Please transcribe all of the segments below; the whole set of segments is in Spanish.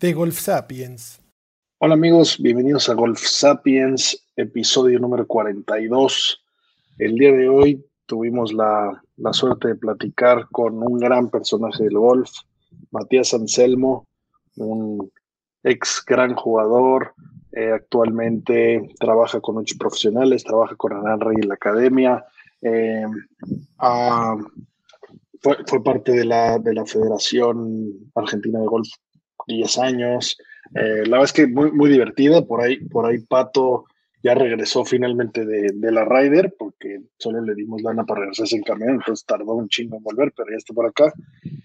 de Golf Sapiens. Hola amigos, bienvenidos a Golf Sapiens, episodio número 42. El día de hoy tuvimos la, suerte de platicar con un gran personaje del golf, Matías Anselmo, un ex gran jugador, eh, actualmente trabaja con muchos profesionales, trabaja con Anán Rey en la academia, eh, fue, fue, parte de la, de la Federación Argentina de Golf 10 años. Eh, la verdad es que muy, muy divertida. Por ahí, por ahí Pato ya regresó finalmente de, de, la Ryder porque solo le dimos lana para regresarse en camión, entonces tardó un chingo en volver, pero ya está por acá.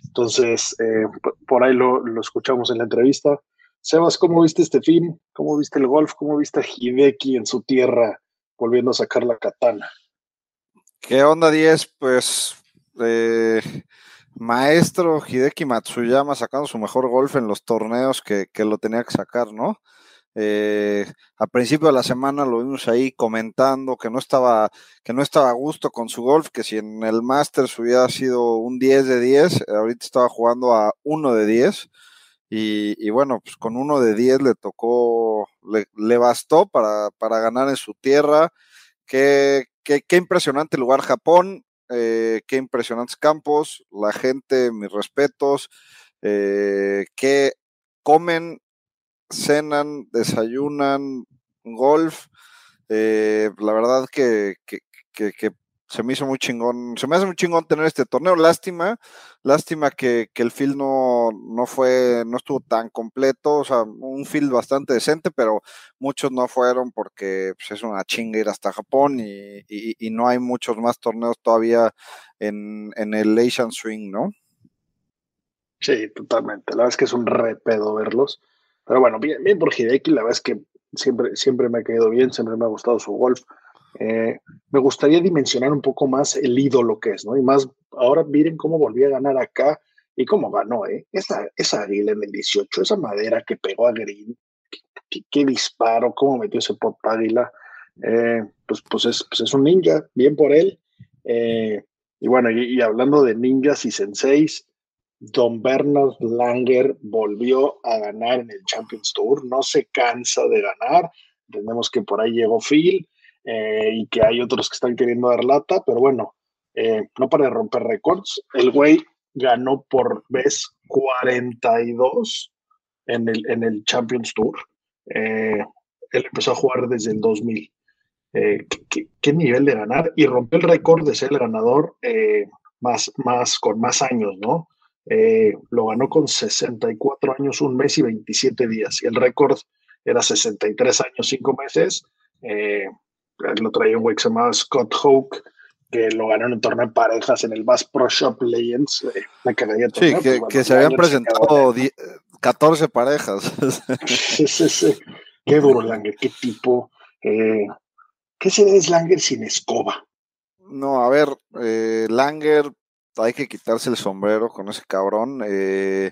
Entonces, eh, por ahí lo, lo, escuchamos en la entrevista. Sebas, ¿cómo viste este film? ¿Cómo viste el golf? ¿Cómo viste a Hideki en su tierra volviendo a sacar la katana? ¿Qué onda, 10? Pues eh, maestro Hideki Matsuyama sacando su mejor golf en los torneos que, lo tenía que sacar, ¿no? Eh, a principio de la semana lo vimos ahí comentando que no estaba que no estaba a gusto con su golf, que si en el Masters hubiera sido un 10 de 10, ahorita estaba jugando a 1 de 10 y, bueno, pues con 1 de 10 le tocó, le, bastó para, para, ganar en su tierra. Qué, qué impresionante lugar Japón, eh, qué impresionantes campos, la gente, mis respetos, eh, que comen, cenan, desayunan, golf. Eh, la verdad que, se me hizo muy chingón, se me hace muy chingón tener este torneo. Lástima, lástima que, el field no, no fue, no estuvo tan completo, o sea, un field bastante decente, pero muchos no fueron porque pues, es una chinga ir hasta Japón y, y, no hay muchos más torneos todavía en, en, el Asian Swing, ¿no? Sí, totalmente. La verdad es que es un repedo verlos. Pero bueno, bien, bien por Hideki, la verdad es que siempre, siempre me ha quedado bien, siempre me ha gustado su golf. Eh, me gustaría dimensionar un poco más el ídolo que es, ¿no? Y más, ahora miren cómo volvió a ganar acá y cómo ganó, ¿eh? Esa, esa águila en el 18, esa madera que pegó a Green, qué, disparo, cómo metió ese pot águila. Eh, pues, pues, es, pues es un ninja, bien por él. Eh, y bueno, y, hablando de ninjas y senseis, Don Bernard Langer volvió a ganar en el Champions Tour, no se cansa de ganar. Entendemos que por ahí llegó Phil, eh, y que hay otros que están queriendo dar lata, pero bueno, eh, no para romper récords. El güey ganó por vez 42 en el, en el Champions Tour. Eh, él empezó a jugar desde el 2000. ¿qué, nivel de ganar? Y rompió el récord de ser el ganador más, más, con más años, ¿no? lo ganó con 64 años, un mes y 27 días. Y el récord era 63 años, 5 meses lo traía un güey que se llamaba Scott Hoke, que lo ganó en un torneo de parejas en el Bass Pro Shop Legends. Eh, Sí, que, que se habían presentado 14 parejas. sí, sí, sí. Qué duro Langer, qué tipo. Eh, ¿Qué se es Langer sin escoba? No, a ver, eh, Langer, hay que quitarse el sombrero con ese cabrón. Eh,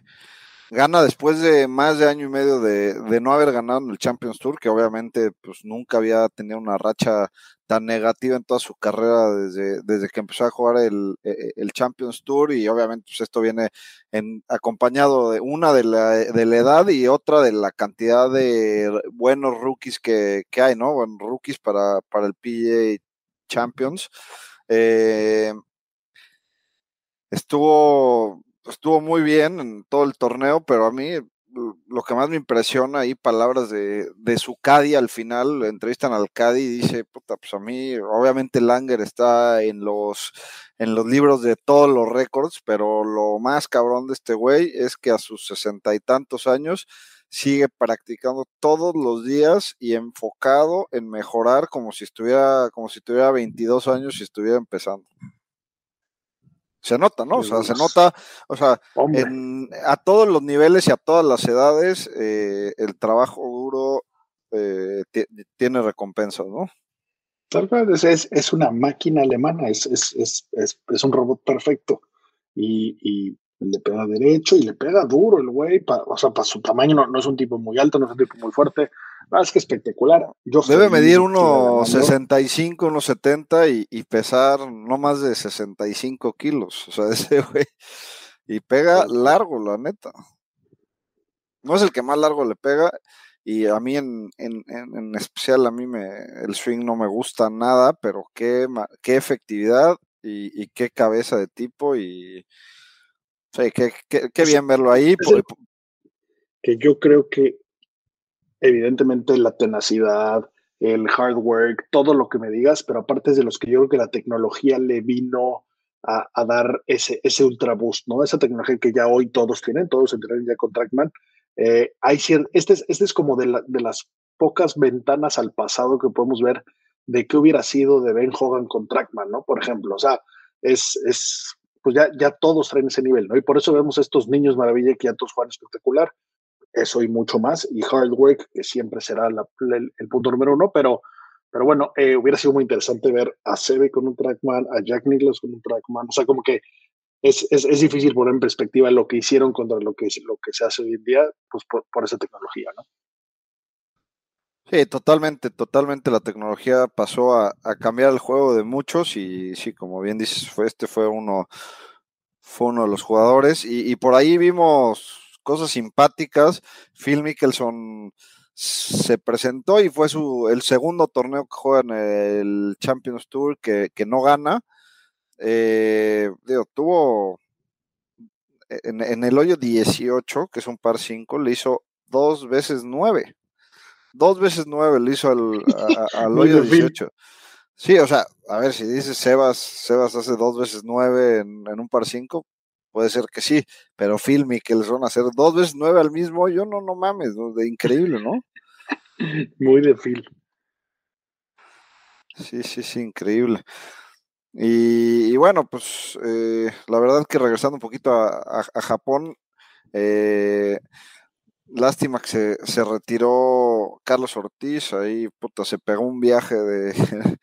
gana después de más de año y medio de, no haber ganado en el Champions Tour, que obviamente pues nunca había tenido una racha tan negativa en toda su carrera desde, desde que empezó a jugar el, e, e, el Champions Tour y obviamente pues esto viene en, acompañado de una de la, de la edad y otra de la cantidad de buenos rookies que, que hay, ¿no? Buenos rookies para, para el PGA Champions. Eh, estuvo, estuvo muy bien en todo el torneo, pero a mí lo que más me impresiona ahí, palabras de, de su Cadi al final, entrevistan al Cadi y dice, puta, pues a mí, obviamente Langer está en los, en los libros de todos los récords, pero lo más cabrón de este güey es que a sus sesenta y tantos años sigue practicando todos los días y enfocado en mejorar como si estuviera, como si tuviera 22 años y estuviera empezando se nota, ¿no? O sea, se nota, o sea, a todos los niveles y a todas las edades, eh, el trabajo duro eh, tiene recompensas, ¿no? Tal vez es, es, una máquina alemana, es, es, es un robot perfecto y, y, le pega derecho y le pega duro el güey, o sea, para su tamaño no, no, es un tipo muy alto, no es un tipo muy fuerte, Ah, es que espectacular. Debe medir unos 65, unos 70 y, y, pesar no más de 65 kilos. O sea, ese güey. Y pega largo, la neta. No es el que más largo le pega. Y a mí en, en, en especial, a mí me, el swing no me gusta nada, pero qué, qué efectividad y, y qué cabeza de tipo. Y sí, qué, qué, qué bien verlo ahí. que yo creo que evidentemente la tenacidad, el hard work, todo lo que me digas, pero aparte es de los que yo creo que la tecnología le vino a, dar ese, ese ultra ¿no? Esa tecnología que ya hoy todos tienen, todos entrenan ya con Trackman. Eh, hay este, es, este es como de, de las pocas ventanas al pasado que podemos ver de qué hubiera sido de Ben Hogan con Trackman, ¿no? Por ejemplo, o sea, es, es pues ya, ya todos traen ese nivel, ¿no? Y por eso vemos estos niños maravilla que ya todos juegan espectacular eso y mucho más, y hard que siempre será el, punto número uno, pero, pero bueno, eh, hubiera sido muy interesante ver a Seve con un trackman, a Jack Nicklaus con un trackman, o sea, como que es, es, es, difícil poner en perspectiva lo que hicieron contra lo que, lo que se hace hoy en día, pues por, por esa tecnología, ¿no? Sí, totalmente, totalmente la tecnología pasó a, a, cambiar el juego de muchos y sí, como bien dices, fue este fue uno, fue uno de los jugadores y por ahí vimos cosas simpáticas. Phil Mickelson se presentó y fue su, el segundo torneo que juega en el Champions Tour que, no gana. Eh, tuvo en, el hoyo 18, que es un par 5, le hizo dos veces nueve. Dos veces nueve le hizo al, al hoyo 18. Sí, o sea, a ver, si dices Sebas, Sebas hace dos veces nueve en, en un par 5, puede ser que sí, pero Phil Mickelson hacer dos veces nueve al mismo, yo no, no mames, de increíble, ¿no? Muy de Phil. Sí, sí, sí, increíble. Y, bueno, pues eh, la verdad que regresando un poquito a, Japón, eh, lástima que se, se, retiró Carlos Ortiz, ahí puta, se pegó un viaje de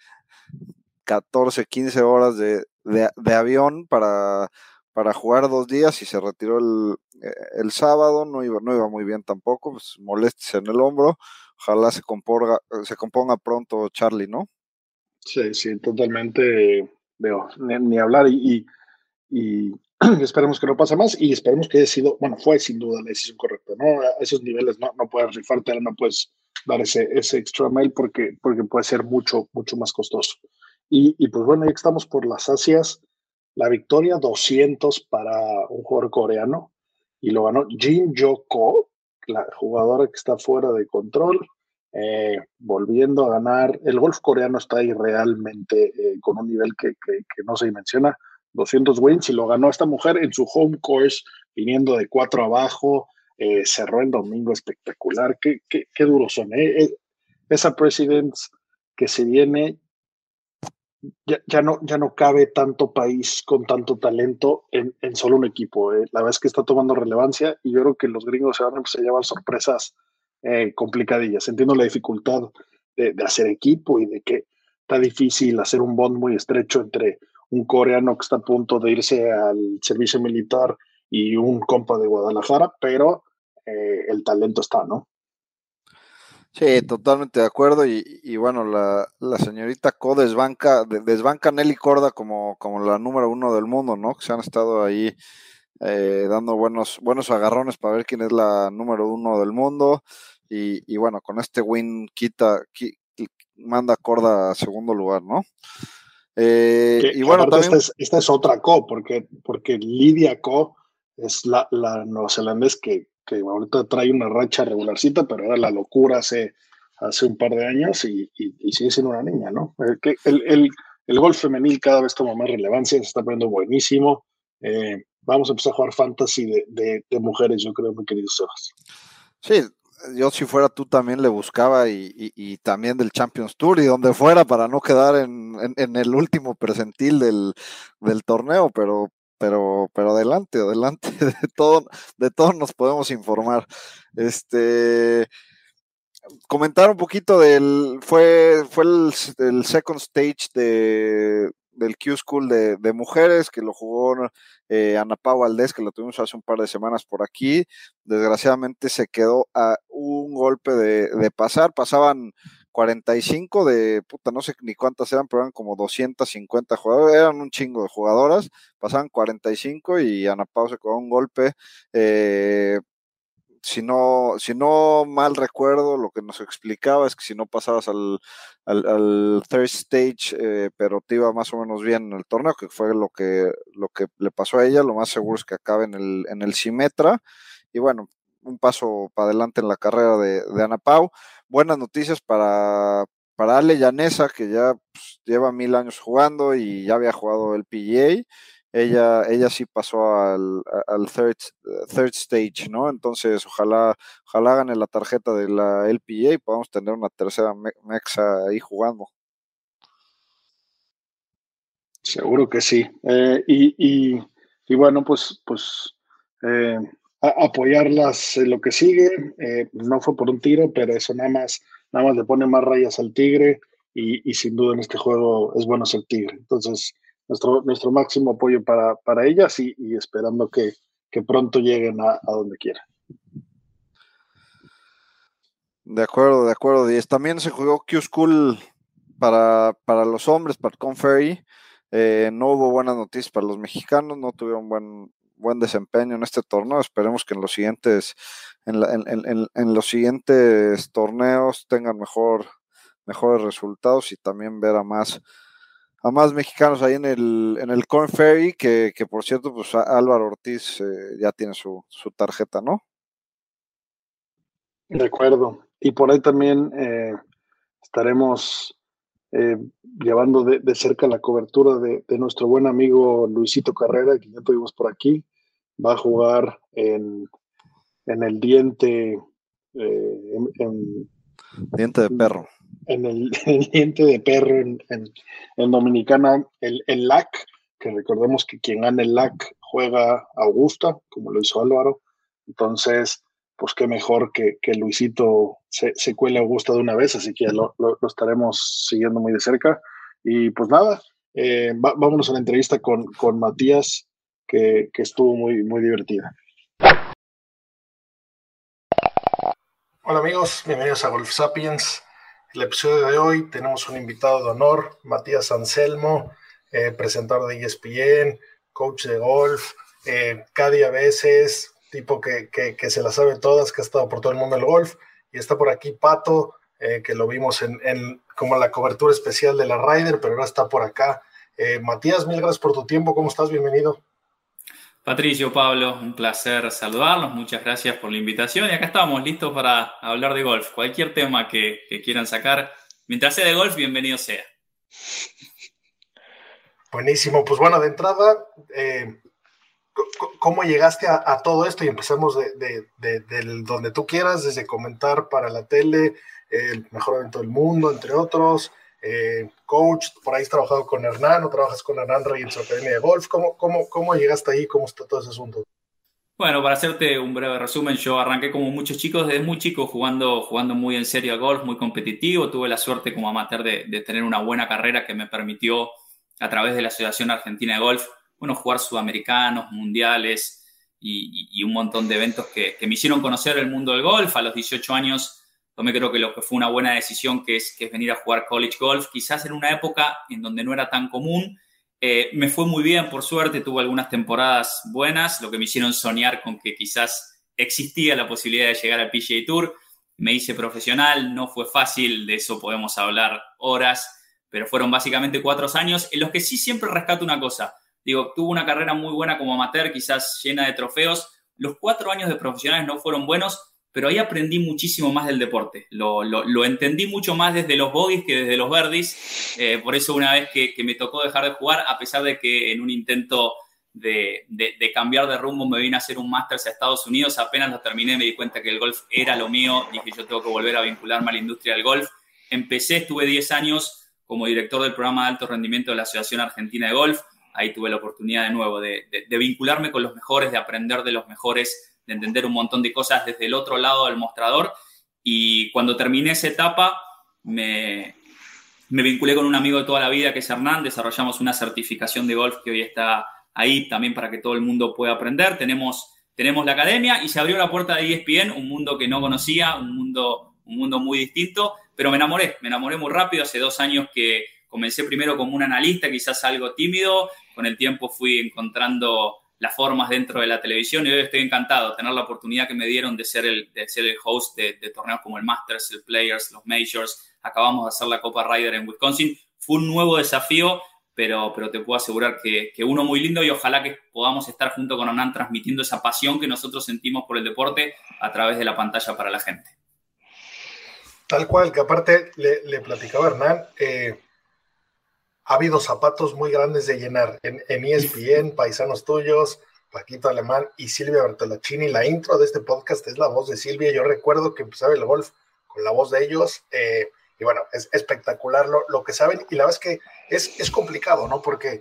14, 15 horas de, de avión para para jugar dos días y se retiró el, eh, el sábado, no iba, no iba muy bien tampoco, pues molestes en el hombro, ojalá se componga, se componga pronto Charlie, ¿no? Sí, sí, totalmente, veo, ni, hablar y, y, esperemos que no pase más y esperemos que haya sido, bueno, fue sin duda la decisión correcta, ¿no? A esos niveles no, no puedes rifarte, no puedes dar ese, ese extra mail porque, porque puede ser mucho, mucho más costoso. Y, y pues bueno, ya que estamos por las Asias, la victoria 200 para un jugador coreano y lo ganó Jin Jo la jugadora que está fuera de control, eh, volviendo a ganar. El golf coreano está ahí realmente eh, con un nivel que, no se dimensiona. 200 wins y lo ganó esta mujer en su home course, viniendo de cuatro abajo. Eh, cerró el domingo espectacular. Qué, qué, qué duros son. Esa Presidents que se viene ya, no, ya no cabe tanto país con tanto talento en, en solo un equipo. Eh. La verdad es que está tomando relevancia y yo creo que los gringos se van a llevar sorpresas eh, complicadillas. Entiendo la dificultad de, de, hacer equipo y de que está difícil hacer un bond muy estrecho entre un coreano que está a punto de irse al servicio militar y un compa de Guadalajara, pero eh, el talento está, ¿no? Sí, totalmente de acuerdo. Y, bueno, la, la, señorita Co desbanca, desbanca Nelly Corda como, como la número uno del mundo, ¿no? Que se han estado ahí eh, dando buenos, buenos agarrones para ver quién es la número uno del mundo. Y, y bueno, con este win quita, manda Corda a segundo lugar, ¿no? Eh, y bueno, también... esta, es, otra Co, porque, porque Lidia Co es la, la neozelandés que, que ahorita trae una racha regularcita, pero era la locura hace, hace un par de años y, sigue siendo una niña, ¿no? El, el, el, el, golf femenil cada vez toma más relevancia, se está poniendo buenísimo. Eh, vamos a empezar a jugar fantasy de, mujeres, yo creo, mi querido Sebas. Sí, yo si fuera tú también le buscaba y, y, también del Champions Tour y donde fuera para no quedar en, en, en el último presentil del, del, torneo, pero, pero, pero adelante, adelante, de todo, de todos nos podemos informar. Este comentar un poquito del, fue, fue el, second stage de, del Q School de, mujeres, que lo jugó eh, Ana Pau Valdés, que lo tuvimos hace un par de semanas por aquí. Desgraciadamente se quedó a un golpe de pasar. Pasaban 45 de, puta, no sé ni cuántas eran, pero eran como 250 jugadores, eran un chingo de jugadoras, pasaban 45 y Ana Pau se quedó un golpe. Eh, si no, si no mal recuerdo, lo que nos explicaba es que si no pasabas al, al, third stage, eh, pero te iba más o menos bien en el torneo, que fue lo que, lo que le pasó a ella, lo más seguro es que acabe en el, en el Simetra. Y bueno, un paso para adelante en la carrera de, de Ana Pau. Buenas noticias para, para Ale Llanesa, que ya pues, lleva mil años jugando y ya había jugado el PGA ella, ella sí pasó al, third, third stage, ¿no? Entonces, ojalá, ojalá gane la tarjeta de la LPA y podamos tener una tercera Mexa ahí jugando. Seguro que sí. Eh, y, y, y, bueno, pues, pues eh, apoyarlas en lo que sigue. Eh, no fue por un tiro, pero eso nada más, nada más le pone más rayas al tigre. Y, sin duda en este juego es bueno ser tigre. Entonces, nuestro, nuestro máximo apoyo para, para ellas y, esperando que, que, pronto lleguen a, donde quieran. De acuerdo, de acuerdo. Y también se jugó Q School para, para los hombres, para Conferry. Eh, no hubo buenas noticias para los mexicanos, no tuvieron buen, buen desempeño en este torneo. Esperemos que en los siguientes, en, la, en, los siguientes torneos tengan mejor, mejores resultados y también ver a más a más mexicanos ahí en el, en el Corn Ferry, que, que por cierto, pues Álvaro Ortiz eh, ya tiene su, su, tarjeta, ¿no? De acuerdo. Y por ahí también eh, estaremos eh, llevando de, de, cerca la cobertura de, de, nuestro buen amigo Luisito Carrera, que ya tuvimos por aquí. Va a jugar en, en el diente. Eh, en, en, diente de perro en el, el diente de perro en, en, en Dominicana, el, el, LAC, que recordemos que quien gana el LAC juega Augusta, como lo hizo Álvaro. Entonces, pues qué mejor que, que Luisito se, se, cuele a Augusta de una vez, así que lo, lo, lo estaremos siguiendo muy de cerca. Y pues nada, eh, va, vámonos a la entrevista con, con Matías, que, que estuvo muy, muy divertida. Hola amigos, bienvenidos a Golf Sapiens el episodio de hoy tenemos un invitado de honor, Matías Anselmo, eh, presentador de ESPN, coach de golf, eh, cada a veces, tipo que, que, que, se la sabe todas, que ha estado por todo el mundo del golf. Y está por aquí Pato, eh, que lo vimos en, en, como la cobertura especial de la Ryder, pero ahora está por acá. Eh, Matías, mil gracias por tu tiempo. ¿Cómo estás? Bienvenido. Patricio, Pablo, un placer saludarlos, muchas gracias por la invitación y acá estamos listos para hablar de golf. Cualquier tema que, que quieran sacar, mientras sea de golf, bienvenido sea. Buenísimo, pues bueno, de entrada, eh, ¿cómo llegaste a, a, todo esto? Y empezamos de, de, de, de, donde tú quieras, desde comentar para la tele, el mejor evento del mundo, entre otros, eh, coach, por ahí has trabajado con Hernán o trabajas con Hernán Rey en su academia de golf. ¿Cómo, cómo, cómo llegaste ahí? ¿Cómo está todo ese asunto? Bueno, para hacerte un breve resumen, yo arranqué como muchos chicos, desde muy chico jugando, jugando muy en serio al golf, muy competitivo. Tuve la suerte como amateur de, de tener una buena carrera que me permitió, a través de la Asociación Argentina de Golf, bueno, jugar sudamericanos, mundiales y, y, un montón de eventos que, que me hicieron conocer el mundo del golf. A los 18 años tomé creo que lo que fue una buena decisión, que es, que es venir a jugar college golf, quizás en una época en donde no era tan común. Eh, me fue muy bien, por suerte, tuve algunas temporadas buenas, lo que me hicieron soñar con que quizás existía la posibilidad de llegar al PGA Tour. Me hice profesional, no fue fácil, de eso podemos hablar horas, pero fueron básicamente cuatro años en los que sí siempre rescato una cosa. Digo, tuvo una carrera muy buena como amateur, quizás llena de trofeos. Los cuatro años de profesionales no fueron buenos, pero ahí aprendí muchísimo más del deporte. Lo, entendí mucho más desde los bogies que desde los verdis. Eh, por eso una vez que, me tocó dejar de jugar, a pesar de que en un intento de, cambiar de rumbo me vine a hacer un máster a Estados Unidos, apenas lo terminé me di cuenta que el golf era lo mío, dije yo tengo que volver a vincularme a la industria del golf. Empecé, estuve 10 años como director del programa de alto rendimiento de la Asociación Argentina de Golf. Ahí tuve la oportunidad de nuevo de vincularme con los mejores, de aprender de los mejores de entender un montón de cosas desde el otro lado del mostrador. Y cuando terminé esa etapa, me, me vinculé con un amigo de toda la vida que es Hernán, desarrollamos una certificación de golf que hoy está ahí también para que todo el mundo pueda aprender. Tenemos, tenemos la academia y se abrió la puerta de ESPN, un mundo que no conocía, un mundo, un mundo muy distinto, pero me enamoré, me enamoré muy rápido. Hace dos años que comencé primero como un analista, quizás algo tímido, con el tiempo fui encontrando las formas dentro de la televisión y hoy estoy encantado de tener la oportunidad que me dieron de ser el, de ser el host de, torneos como el Masters, el Players, los Majors. Acabamos de hacer la Copa Ryder en Wisconsin. Fue un nuevo desafío, pero, pero te puedo asegurar que, que uno muy lindo y ojalá que podamos estar junto con Hernán transmitiendo esa pasión que nosotros sentimos por el deporte a través de la pantalla para la gente. Tal cual, que aparte le, le platicaba Hernán, eh, ha habido zapatos muy grandes de llenar en, en ESPN, paisanos tuyos, Paquito Alemán y Silvia Bertolacini. La intro de este podcast es la voz de Silvia. Yo recuerdo que empezaba el golf con la voz de ellos. Eh, y bueno, es espectacular lo, lo, que saben. Y la verdad es que es, es complicado, ¿no? Porque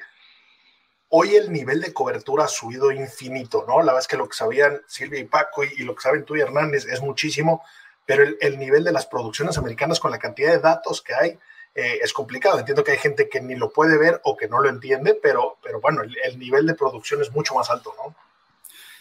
hoy el nivel de cobertura ha subido infinito, ¿no? La verdad es que lo que sabían Silvia y Paco y, lo que saben tú y Hernández es muchísimo, pero el, el, nivel de las producciones americanas con la cantidad de datos que hay eh, es complicado. Entiendo que hay gente que ni lo puede ver o que no lo entiende, pero, pero bueno, el, nivel de producción es mucho más alto, ¿no?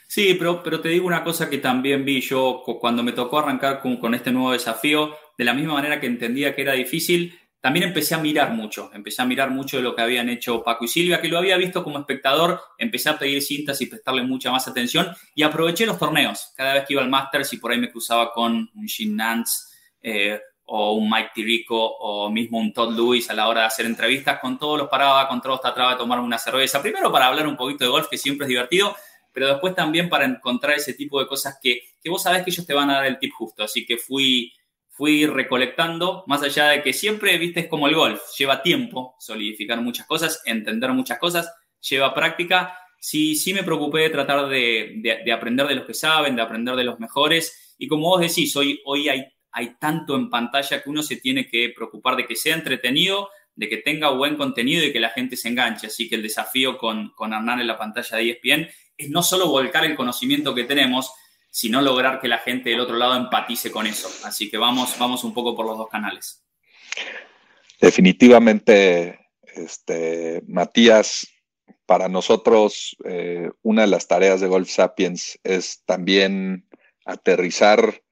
Sí, pero, pero te digo una cosa que también vi yo cuando me tocó arrancar con, con este nuevo desafío, de la misma manera que entendía que era difícil, también empecé a mirar mucho, empecé a mirar mucho de lo que habían hecho Paco y Silvia, que lo había visto como espectador, empecé a pedir cintas y prestarle mucha más atención y aproveché los torneos. Cada vez que iba al Masters y por ahí me cruzaba con un Shin Nance, eh, o un Mike Tirico o mismo un Todd Lewis a la hora de hacer entrevistas, con todos los paraba, con todos trataba de tomar una cerveza. Primero para hablar un poquito de golf, que siempre es divertido, pero después también para encontrar ese tipo de cosas que, que vos sabés que ellos te van a dar el tip justo. Así que fui, fui recolectando, más allá de que siempre, viste, es como el golf, lleva tiempo solidificar muchas cosas, entender muchas cosas, lleva práctica. Sí, sí me preocupé de tratar de, de, de aprender de los que saben, de aprender de los mejores. Y como vos decís, hoy, hoy hay hay tanto en pantalla que uno se tiene que preocupar de que sea entretenido, de que tenga buen contenido y que la gente se enganche. Así que el desafío con, con Hernán en la pantalla de ESPN es no solo volcar el conocimiento que tenemos, sino lograr que la gente del otro lado empatice con eso. Así que vamos, vamos un poco por los dos canales. Definitivamente, este, Matías, para nosotros eh, una de las tareas de Golf Sapiens es también aterrizar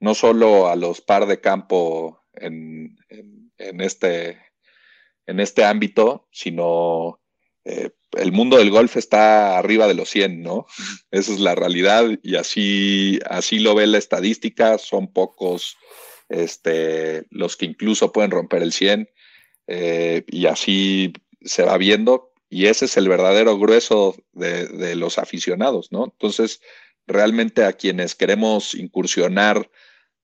no solo a los par de campo en, en, este, en este ámbito, sino eh, el mundo del golf está arriba de los 100, ¿no? Esa es la realidad y así, así lo ve la estadística, son pocos este, los que incluso pueden romper el 100 eh, y así se va viendo y ese es el verdadero grueso de, de los aficionados, ¿no? Entonces, realmente a quienes queremos incursionar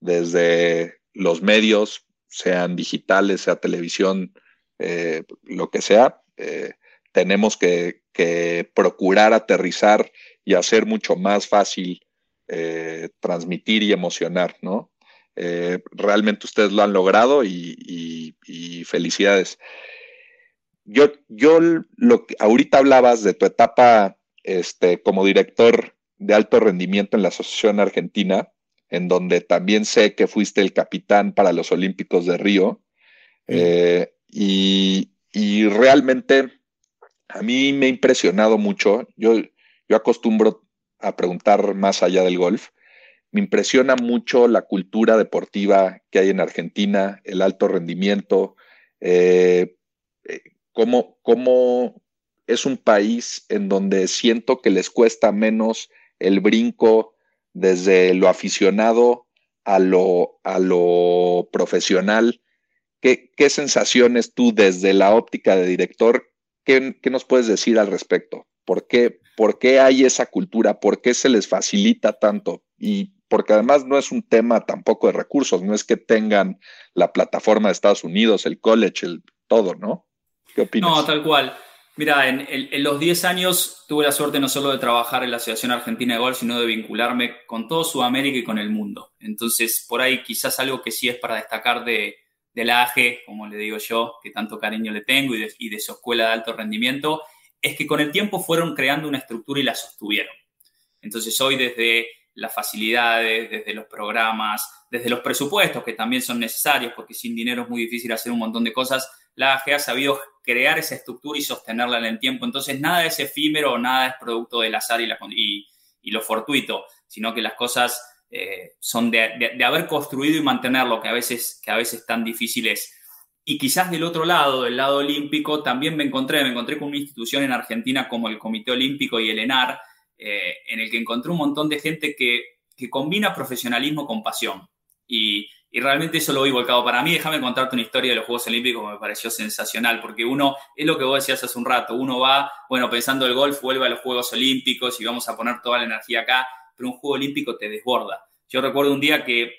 desde los medios, sean digitales, sea televisión, eh, lo que sea, eh, tenemos que, procurar aterrizar y hacer mucho más fácil eh, transmitir y emocionar, ¿no? realmente ustedes lo han logrado y, felicidades. Yo, yo lo que ahorita hablabas de tu etapa este, como director de alto rendimiento en la Asociación Argentina en donde también sé que fuiste el capitán para los Olímpicos de Río. Eh, y, realmente a mí me ha impresionado mucho. Yo, yo acostumbro a preguntar más allá del golf. Me impresiona mucho la cultura deportiva que hay en Argentina, el alto rendimiento, eh, eh, cómo, cómo es un país en donde siento que les cuesta menos el brinco desde lo aficionado a lo, a lo profesional ¿qué, qué sensaciones tú desde la óptica de director, qué, qué nos puedes decir al respecto? ¿Por qué, ¿Por qué hay esa cultura? ¿Por qué se les facilita tanto? Y porque además no es un tema tampoco de recursos, no es que tengan la plataforma de Estados Unidos, el college, el todo, ¿no? ¿Qué opinas? No, tal cual. Mira, en, los 10 años tuve la suerte no solo de trabajar en la Asociación Argentina de Golf, sino de vincularme con todo Sudamérica y con el mundo. Entonces, por ahí quizás algo que sí es para destacar de, la AG, como le digo yo, que tanto cariño le tengo, y de, su escuela de alto rendimiento, es que con el tiempo fueron creando una estructura y la sostuvieron. Entonces, hoy desde las facilidades, desde los programas, desde los presupuestos, que también son necesarios, porque sin dinero es muy difícil hacer un montón de cosas, la AG ha sabido crear esa estructura y sostenerla en el tiempo. Entonces, nada es efímero, nada es producto del azar y, lo fortuito, sino que las cosas eh, son de, haber construido y mantenerlo, que a veces, que a veces tan difícil es. Y quizás del otro lado, del lado olímpico, también me encontré, me encontré con una institución en Argentina como el Comité Olímpico y el ENAR, eh, en el que encontré un montón de gente que, que combina profesionalismo con pasión. Y, y realmente eso lo vi volcado para mí. Déjame contarte una historia de los Juegos Olímpicos que me pareció sensacional, porque uno, es lo que vos decías hace un rato, uno va, bueno, pensando el golf, vuelve a los Juegos Olímpicos y vamos a poner toda la energía acá, pero un Juego Olímpico te desborda. Yo recuerdo un día que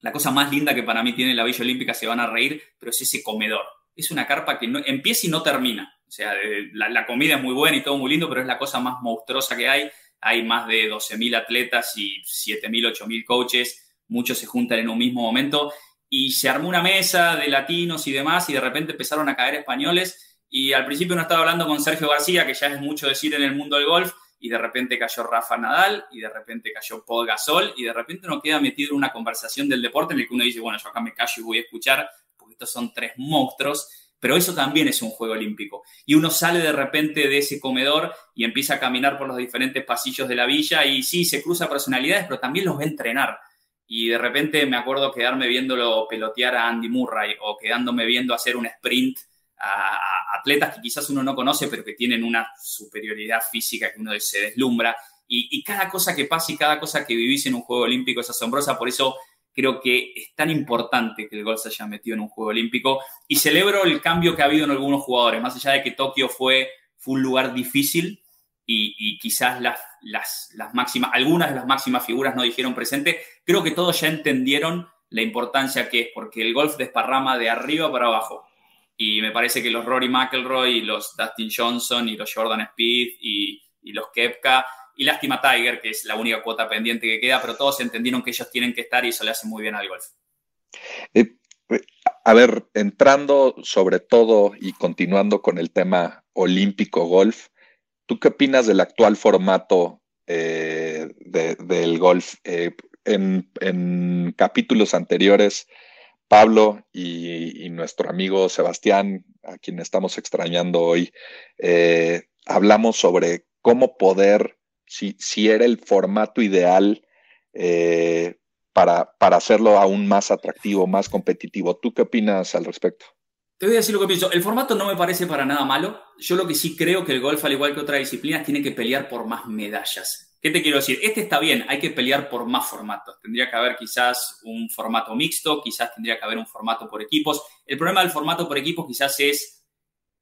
la cosa más linda que para mí tiene la Villa Olímpica, se van a reír, pero es ese comedor. Es una carpa que no, empieza y no termina. O sea, la, la comida es muy buena y todo muy lindo, pero es la cosa más monstruosa que hay. Hay más de 12.000 atletas y 7.000, 8.000 coaches muchos se juntan en un mismo momento y se armó una mesa de latinos y demás y de repente empezaron a caer españoles y al principio uno estaba hablando con Sergio García, que ya es mucho decir en el mundo del golf, y de repente cayó Rafa Nadal, y de repente cayó Paul Gasol, y de repente uno queda metido en una conversación del deporte en el que uno dice, bueno, yo acá me callo y voy a escuchar, porque estos son tres monstruos, pero eso también es un juego olímpico. Y uno sale de repente de ese comedor y empieza a caminar por los diferentes pasillos de la villa, y sí, se cruza personalidades, pero también los ve entrenar y de repente me acuerdo quedarme viéndolo pelotear a Andy Murray o quedándome viendo hacer un sprint a, atletas que quizás uno no conoce, pero que tienen una superioridad física que uno se deslumbra. Y, cada cosa que pasa y cada cosa que vivís en un Juego Olímpico es asombrosa, por eso creo que es tan importante que el golf se haya metido en un Juego Olímpico. Y celebro el cambio que ha habido en algunos jugadores, más allá de que Tokio fue un lugar difícil, y, quizás las, las, las, máximas, algunas de las máximas figuras no dijeron presente, creo que todos ya entendieron la importancia que es, porque el golf desparrama de arriba para abajo. Y me parece que los Rory McElroy y los Dustin Johnson y los Jordan Speed y, los Kepka y lástima Tiger, que es la única cuota pendiente que queda, pero todos entendieron que ellos tienen que estar y eso le hace muy bien al golf. Eh, a ver, entrando sobre todo y continuando con el tema olímpico golf, ¿Tú qué opinas del actual formato eh, del golf? Eh, en, capítulos anteriores, Pablo y, nuestro amigo Sebastián, a quien estamos extrañando hoy, eh, hablamos sobre cómo poder, si, si, era el formato ideal para, para hacerlo aún más atractivo, más competitivo. ¿Tú qué opinas al respecto? Te voy a decir lo que pienso. El formato no me parece para nada malo. Yo lo que sí creo que el golf, al igual que otras disciplinas, tiene que pelear por más medallas. ¿Qué te quiero decir? Este está bien, hay que pelear por más formatos. Tendría que haber quizás un formato mixto, quizás tendría que haber un formato por equipos. El problema del formato por equipos quizás es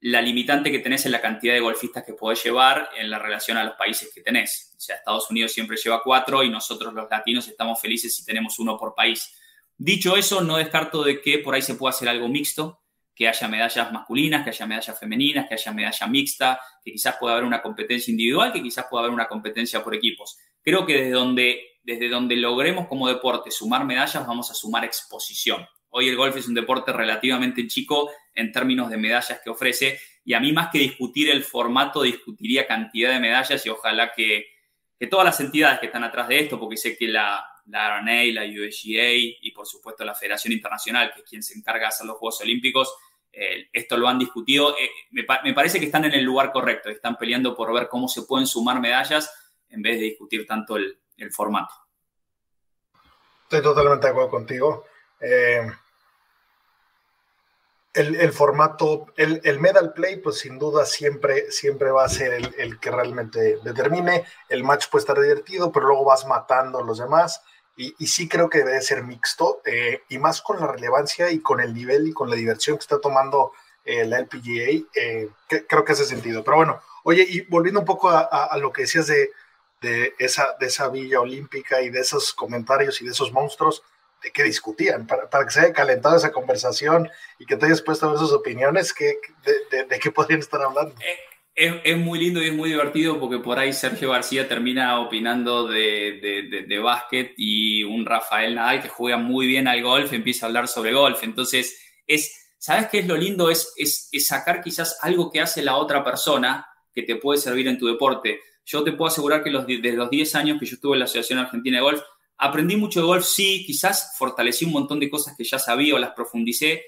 la limitante que tenés en la cantidad de golfistas que podés llevar en la relación a los países que tenés. O sea, Estados Unidos siempre lleva cuatro y nosotros los latinos estamos felices si tenemos uno por país. Dicho eso, no descarto de que por ahí se pueda hacer algo mixto que haya medallas masculinas, que haya medallas femeninas, que haya medalla mixta, que quizás pueda haber una competencia individual, que quizás pueda haber una competencia por equipos. Creo que desde donde, desde donde logremos como deporte sumar medallas, vamos a sumar exposición. Hoy el golf es un deporte relativamente chico en términos de medallas que ofrece y a mí más que discutir el formato, discutiría cantidad de medallas y ojalá que, que todas las entidades que están atrás de esto, porque sé que la, la RNA, la USGA y por supuesto la Federación Internacional, que es quien se encarga de hacer los Juegos Olímpicos, eh, esto lo han discutido. Eh, me, parece que están en el lugar correcto, están peleando por ver cómo se pueden sumar medallas en vez de discutir tanto el, formato. Estoy totalmente de acuerdo contigo. Eh, el, formato, el, medal play, pues sin duda siempre, siempre va a ser el, el, que realmente determine. El match puede estar divertido, pero luego vas matando a los demás y, sí creo que debe ser mixto, eh, y más con la relevancia y con el nivel y con la diversión que está tomando eh, la LPGA, eh, creo que hace sentido. Pero bueno, oye, y volviendo un poco a, lo que decías de, de, esa, de esa villa olímpica y de esos comentarios y de esos monstruos, ¿de qué discutían? Para, para que se haya calentado esa conversación y que te hayas puesto a ver sus opiniones, ¿qué, de, de, qué podrían estar hablando? Es, muy lindo y es muy divertido porque por ahí Sergio García termina opinando de, de, básquet y un Rafael Nadal que juega muy bien al golf empieza a hablar sobre golf. Entonces, es, ¿sabes qué es lo lindo? Es, es, sacar quizás algo que hace la otra persona que te puede servir en tu deporte. Yo te puedo asegurar que los, desde los 10 años que yo estuve en la Asociación Argentina de Golf, aprendí mucho de golf, sí, quizás fortalecí un montón de cosas que ya sabía o las profundicé,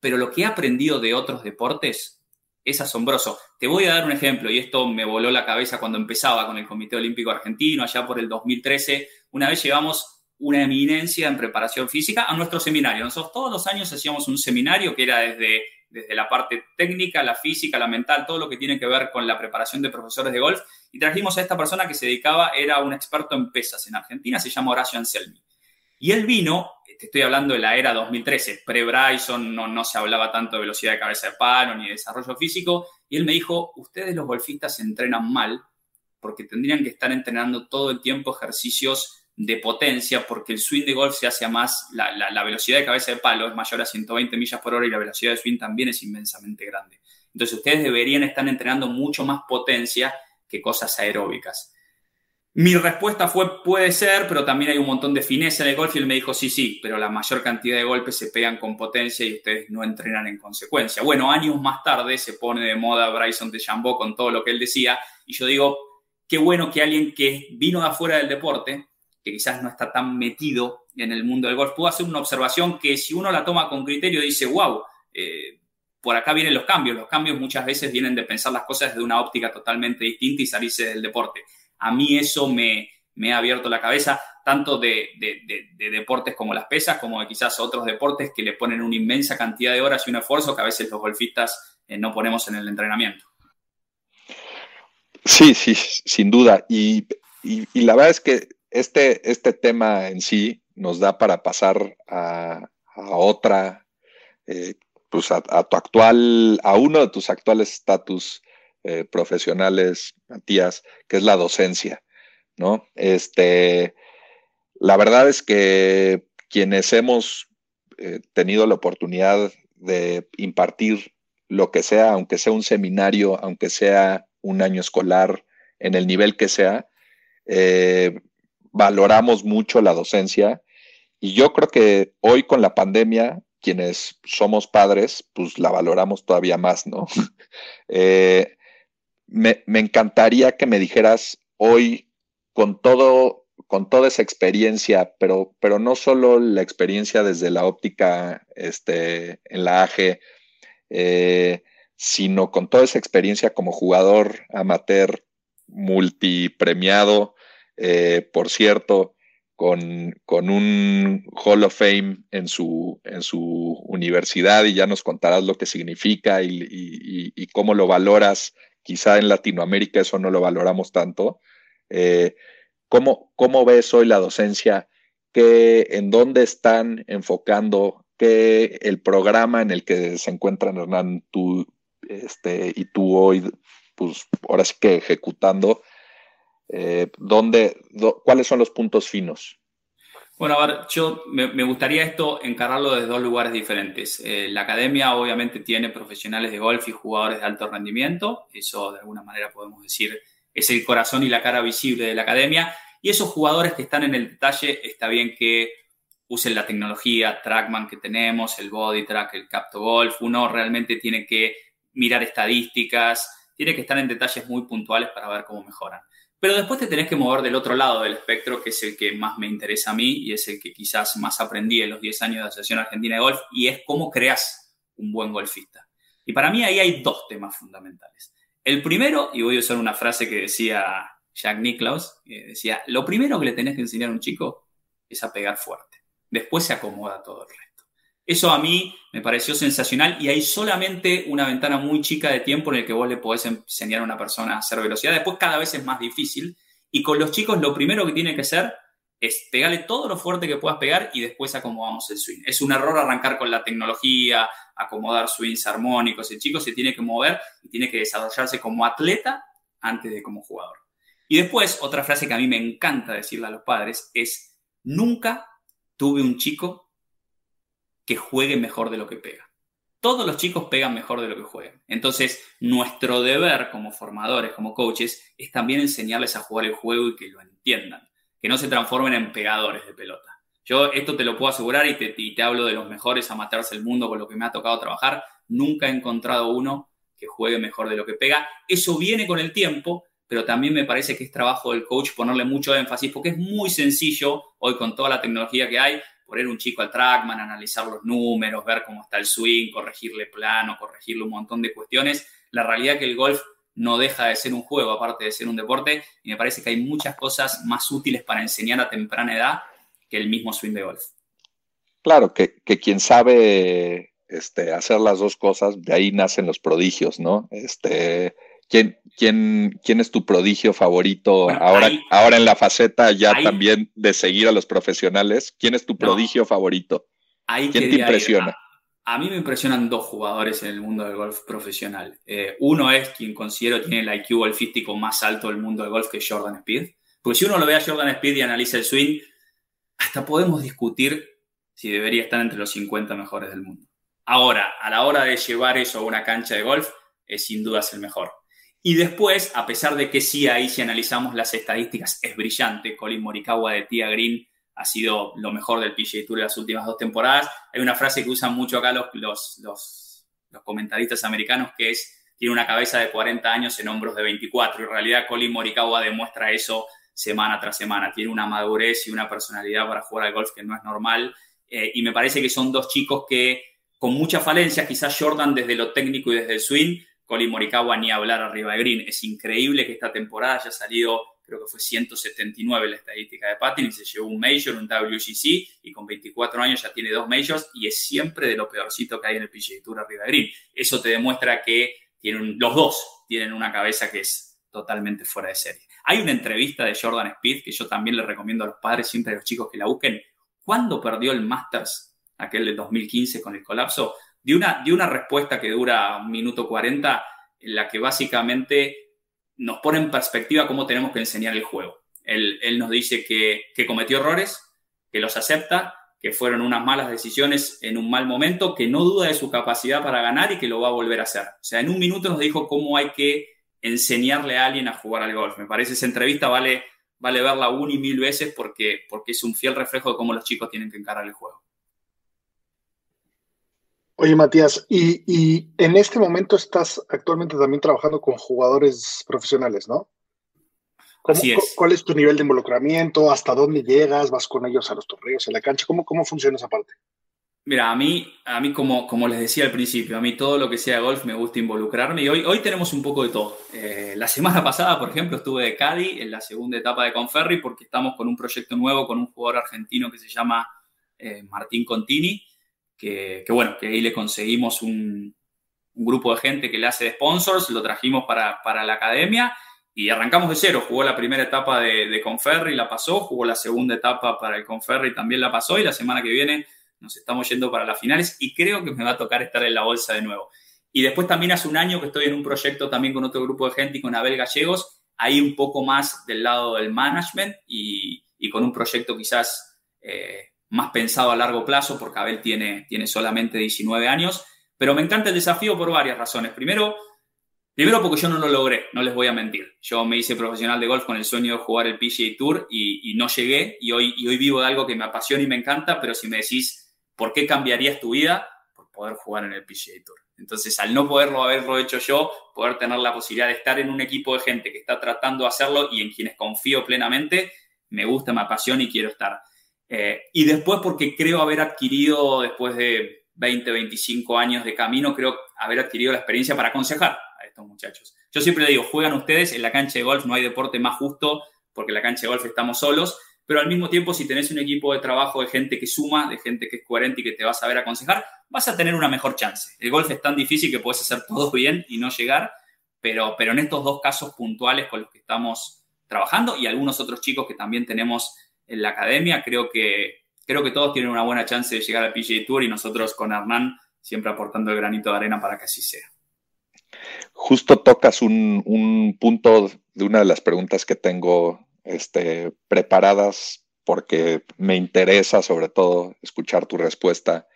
pero lo que he aprendido de otros deportes es asombroso. Te voy a dar un ejemplo, y esto me voló la cabeza cuando empezaba con el Comité Olímpico Argentino, allá por el 2013. Una vez llevamos una eminencia en preparación física a nuestro seminario. Nosotros todos los años hacíamos un seminario que era desde, desde la parte técnica, la física, la mental, todo lo que tiene que ver con la preparación de profesores de golf. Y trajimos a esta persona que se dedicaba, era un experto en pesas en Argentina, se llama Horacio Anselmi. Y él vino te estoy hablando de la era 2013, pre-Bryson, no, no se hablaba tanto de velocidad de cabeza de palo ni de desarrollo físico, y él me dijo, ustedes los golfistas se entrenan mal porque tendrían que estar entrenando todo el tiempo ejercicios de potencia, porque el swing de golf se hace a más, la, la, velocidad de cabeza de palo es mayor a 120 millas por hora y la velocidad de swing también es inmensamente grande. Entonces ustedes deberían estar entrenando mucho más potencia que cosas aeróbicas. Mi respuesta fue, puede ser, pero también hay un montón de fineza en el golf y él me dijo, sí, sí, pero la mayor cantidad de golpes se pegan con potencia y ustedes no entrenan en consecuencia. Bueno, años más tarde se pone de moda Bryson de Chambó con todo lo que él decía y yo digo, qué bueno que alguien que vino de afuera del deporte, que quizás no está tan metido en el mundo del golf, pueda hacer una observación que si uno la toma con criterio dice, wow, eh, por acá vienen los cambios. Los cambios muchas veces vienen de pensar las cosas desde una óptica totalmente distinta y salirse del deporte a mí eso me, ha abierto la cabeza, tanto de, deportes como las pesas, como de quizás otros deportes que le ponen una inmensa cantidad de horas y un esfuerzo que a veces los golfistas eh, no ponemos en el entrenamiento. Sí, sí, sin duda. Y, la verdad es que este, este tema en sí nos da para pasar a, otra, eh, pues a, tu actual, a uno de tus actuales estatus eh, profesionales, Matías, que es la docencia, ¿no? Este, la verdad es que quienes hemos eh, tenido la oportunidad de impartir lo que sea, aunque sea un seminario, aunque sea un año escolar, en el nivel que sea, eh, valoramos mucho la docencia y yo creo que hoy con la pandemia, quienes somos padres, pues la valoramos todavía más, ¿no? me, encantaría que me dijeras hoy, con todo, con toda esa experiencia, pero, pero no solo la experiencia desde la óptica este, en la AG, eh, sino con toda esa experiencia como jugador amateur multipremiado, eh, por cierto, con, un Hall of Fame en su, en su universidad y ya nos contarás lo que significa y cómo lo valoras Quizá en Latinoamérica eso no lo valoramos tanto. Eh, ¿cómo, ves hoy la docencia? ¿Qué, ¿En dónde están enfocando qué el programa en el que se encuentran Hernán tú, este, y tú hoy, pues ahora sí que ejecutando? Eh, ¿dónde, ¿Cuáles son los puntos finos? Bueno, a ver, yo me, gustaría esto encararlo desde dos lugares diferentes. Eh, la academia obviamente tiene profesionales de golf y jugadores de alto rendimiento, eso de alguna manera podemos decir es el corazón y la cara visible de la academia. Y esos jugadores que están en el detalle, está bien que usen la tecnología Trackman que tenemos, el Body Track, el Capto Golf, uno realmente tiene que mirar estadísticas, tiene que estar en detalles muy puntuales para ver cómo mejoran. Pero después te tenés que mover del otro lado del espectro, que es el que más me interesa a mí y es el que quizás más aprendí en los 10 años de Asociación Argentina de Golf, y es cómo creas un buen golfista. Y para mí ahí hay dos temas fundamentales. El primero, y voy a usar una frase que decía Jack Nicklaus, que decía, lo primero que le tenés que enseñar a un chico es a pegar fuerte. Después se acomoda todo el resto. Eso a mí me pareció sensacional y hay solamente una ventana muy chica de tiempo en el que vos le podés enseñar a una persona a hacer velocidad. Después cada vez es más difícil y con los chicos lo primero que tiene que ser es pegarle todo lo fuerte que puedas pegar y después acomodamos el swing. Es un error arrancar con la tecnología, acomodar swings armónicos. El chico se tiene que mover y tiene que desarrollarse como atleta antes de como jugador. Y después, otra frase que a mí me encanta decirle a los padres es, nunca tuve un chico que juegue mejor de lo que pega. Todos los chicos pegan mejor de lo que juegan. Entonces, nuestro deber como formadores, como coaches, es también enseñarles a jugar el juego y que lo entiendan que no se transformen en pegadores de pelota. Yo esto te lo puedo asegurar y te, hablo de los mejores amateurs del mundo con lo que me ha tocado trabajar. Nunca he encontrado uno que juegue mejor de lo que pega. Eso viene con el tiempo, pero también me parece que es trabajo del coach ponerle mucho énfasis porque es muy sencillo hoy con toda la tecnología que hay poner un chico al trackman, analizar los números, ver cómo está el swing, corregirle plano, corregirle un montón de cuestiones. La realidad es que el golf no deja de ser un juego, aparte de ser un deporte, y me parece que hay muchas cosas más útiles para enseñar a temprana edad que el mismo swing de golf. Claro, que, quien sabe este, hacer las dos cosas, de ahí nacen los prodigios, ¿no? Este, ¿quién, quién, quién es tu prodigio favorito ahora, ahora en la faceta ya también de seguir a los profesionales? ¿Quién es tu prodigio favorito? ¿Quién te impresiona? A mí me impresionan dos jugadores en el mundo del golf profesional. Eh, uno es quien considero tiene el IQ golfístico más alto del mundo del golf, que es Jordan Speed. Porque si uno lo ve a Jordan Speed y analiza el swing, hasta podemos discutir si debería estar entre los 50 mejores del mundo. Ahora, a la hora de llevar eso a una cancha de golf, es sin dudas el mejor. Y después, a pesar de que sí, ahí si analizamos las estadísticas, es brillante. Colin Morikawa de Tia Green ha sido lo mejor del PGA Tour en las últimas dos temporadas. Hay una frase que usan mucho acá los, los, los, comentaristas americanos que es, tiene una cabeza de 40 años en hombros de 24. Y en realidad Colin Morikawa demuestra eso semana tras semana. Tiene una madurez y una personalidad para jugar al golf que no es normal. Eh, y me parece que son dos chicos que con muchas falencias, quizás Jordan desde lo técnico y desde el swing, Colin Morikawa ni hablar arriba de green. Es increíble que esta temporada haya salido creo que fue 179 la estadística de Pattin y se llevó un Major, un WGC y con 24 años ya tiene dos Majors y es siempre de lo peorcito que hay en el PGA Tour arriba de Green. Eso te demuestra que tienen, los dos tienen una cabeza que es totalmente fuera de serie. Hay una entrevista de Jordan Speed que yo también le recomiendo a los padres, siempre a los chicos que la busquen. ¿Cuándo perdió el Masters, aquel de 2015 con el colapso? De una, de una respuesta que dura un minuto 40 en la que básicamente nos pone en perspectiva cómo tenemos que enseñar el juego. Él, nos dice que, cometió errores, que los acepta, que fueron unas malas decisiones en un mal momento, que no duda de su capacidad para ganar y que lo va a volver a hacer. O sea, en un minuto nos dijo cómo hay que enseñarle a alguien a jugar al golf. Me parece esa entrevista vale, vale verla una y mil veces porque, porque es un fiel reflejo de cómo los chicos tienen que encarar el juego. Oye, Matías, y, en este momento estás actualmente también trabajando con jugadores profesionales, ¿no? Así es. ¿Cuál es tu nivel de involucramiento? ¿Hasta dónde llegas? ¿Vas con ellos a los torneos, a la cancha? ¿Cómo, cómo funciona esa parte? Mira, a mí, a mí como, como les decía al principio, a mí todo lo que sea golf me gusta involucrarme y hoy, hoy tenemos un poco de todo. Eh, la semana pasada, por ejemplo, estuve de Cadi en la segunda etapa de Conferri porque estamos con un proyecto nuevo con un jugador argentino que se llama eh, Martín Contini que, bueno, que ahí le conseguimos un, grupo de gente que le hace de sponsors, lo trajimos para, la academia y arrancamos de cero. Jugó la primera etapa de, de Conferri, la pasó, jugó la segunda etapa para el Conferri, también la pasó y la semana que viene nos estamos yendo para las finales y creo que me va a tocar estar en la bolsa de nuevo. Y después también hace un año que estoy en un proyecto también con otro grupo de gente y con Abel Gallegos, ahí un poco más del lado del management y, con un proyecto quizás eh, más pensado a largo plazo, porque Abel tiene, tiene solamente 19 años, pero me encanta el desafío por varias razones. Primero, primero porque yo no lo logré, no les voy a mentir. Yo me hice profesional de golf con el sueño de jugar el PGA Tour y, no llegué, y hoy, y hoy vivo de algo que me apasiona y me encanta, pero si me decís, ¿por qué cambiarías tu vida? Por poder jugar en el PGA Tour. Entonces, al no poderlo haberlo hecho yo, poder tener la posibilidad de estar en un equipo de gente que está tratando de hacerlo y en quienes confío plenamente, me gusta, me apasiona y quiero estar. Eh, y después porque creo haber adquirido, después de 20, 25 años de camino, creo haber adquirido la experiencia para aconsejar a estos muchachos. Yo siempre le digo, juegan ustedes, en la cancha de golf no hay deporte más justo porque en la cancha de golf estamos solos, pero al mismo tiempo si tenés un equipo de trabajo de gente que suma, de gente que es coherente y que te va a saber aconsejar, vas a tener una mejor chance. El golf es tan difícil que puedes hacer todo bien y no llegar, pero, pero en estos dos casos puntuales con los que estamos trabajando y algunos otros chicos que también tenemos en la academia, creo que, creo que todos tienen una buena chance de llegar al PGA Tour y nosotros con Hernán siempre aportando el granito de arena para que así sea. Justo tocas un, punto de una de las preguntas que tengo este, preparadas porque me interesa sobre todo escuchar tu respuesta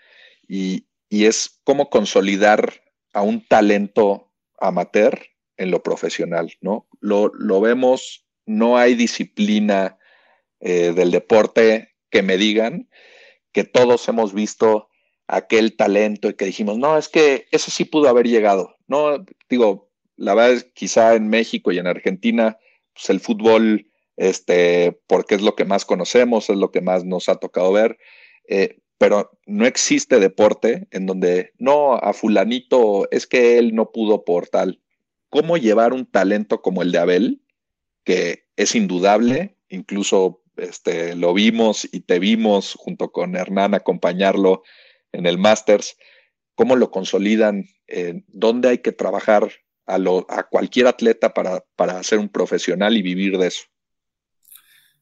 y, es cómo consolidar a un talento amateur en lo profesional, ¿no? Lo, lo vemos, no hay disciplina eh, del deporte que me digan que todos hemos visto aquel talento y que dijimos, no, es que eso sí pudo haber llegado. No, digo, la verdad es quizá en México y en Argentina, pues el fútbol, este, porque es lo que más conocemos, es lo que más nos ha tocado ver, eh, pero no existe deporte en donde, no, a fulanito es que él no pudo por tal. ¿Cómo llevar un talento como el de Abel, que es indudable, incluso este, lo vimos y te vimos junto con Hernán acompañarlo en el Masters, cómo lo consolidan, dónde hay que trabajar a, a cualquier atleta para, para, ser un profesional y vivir de eso.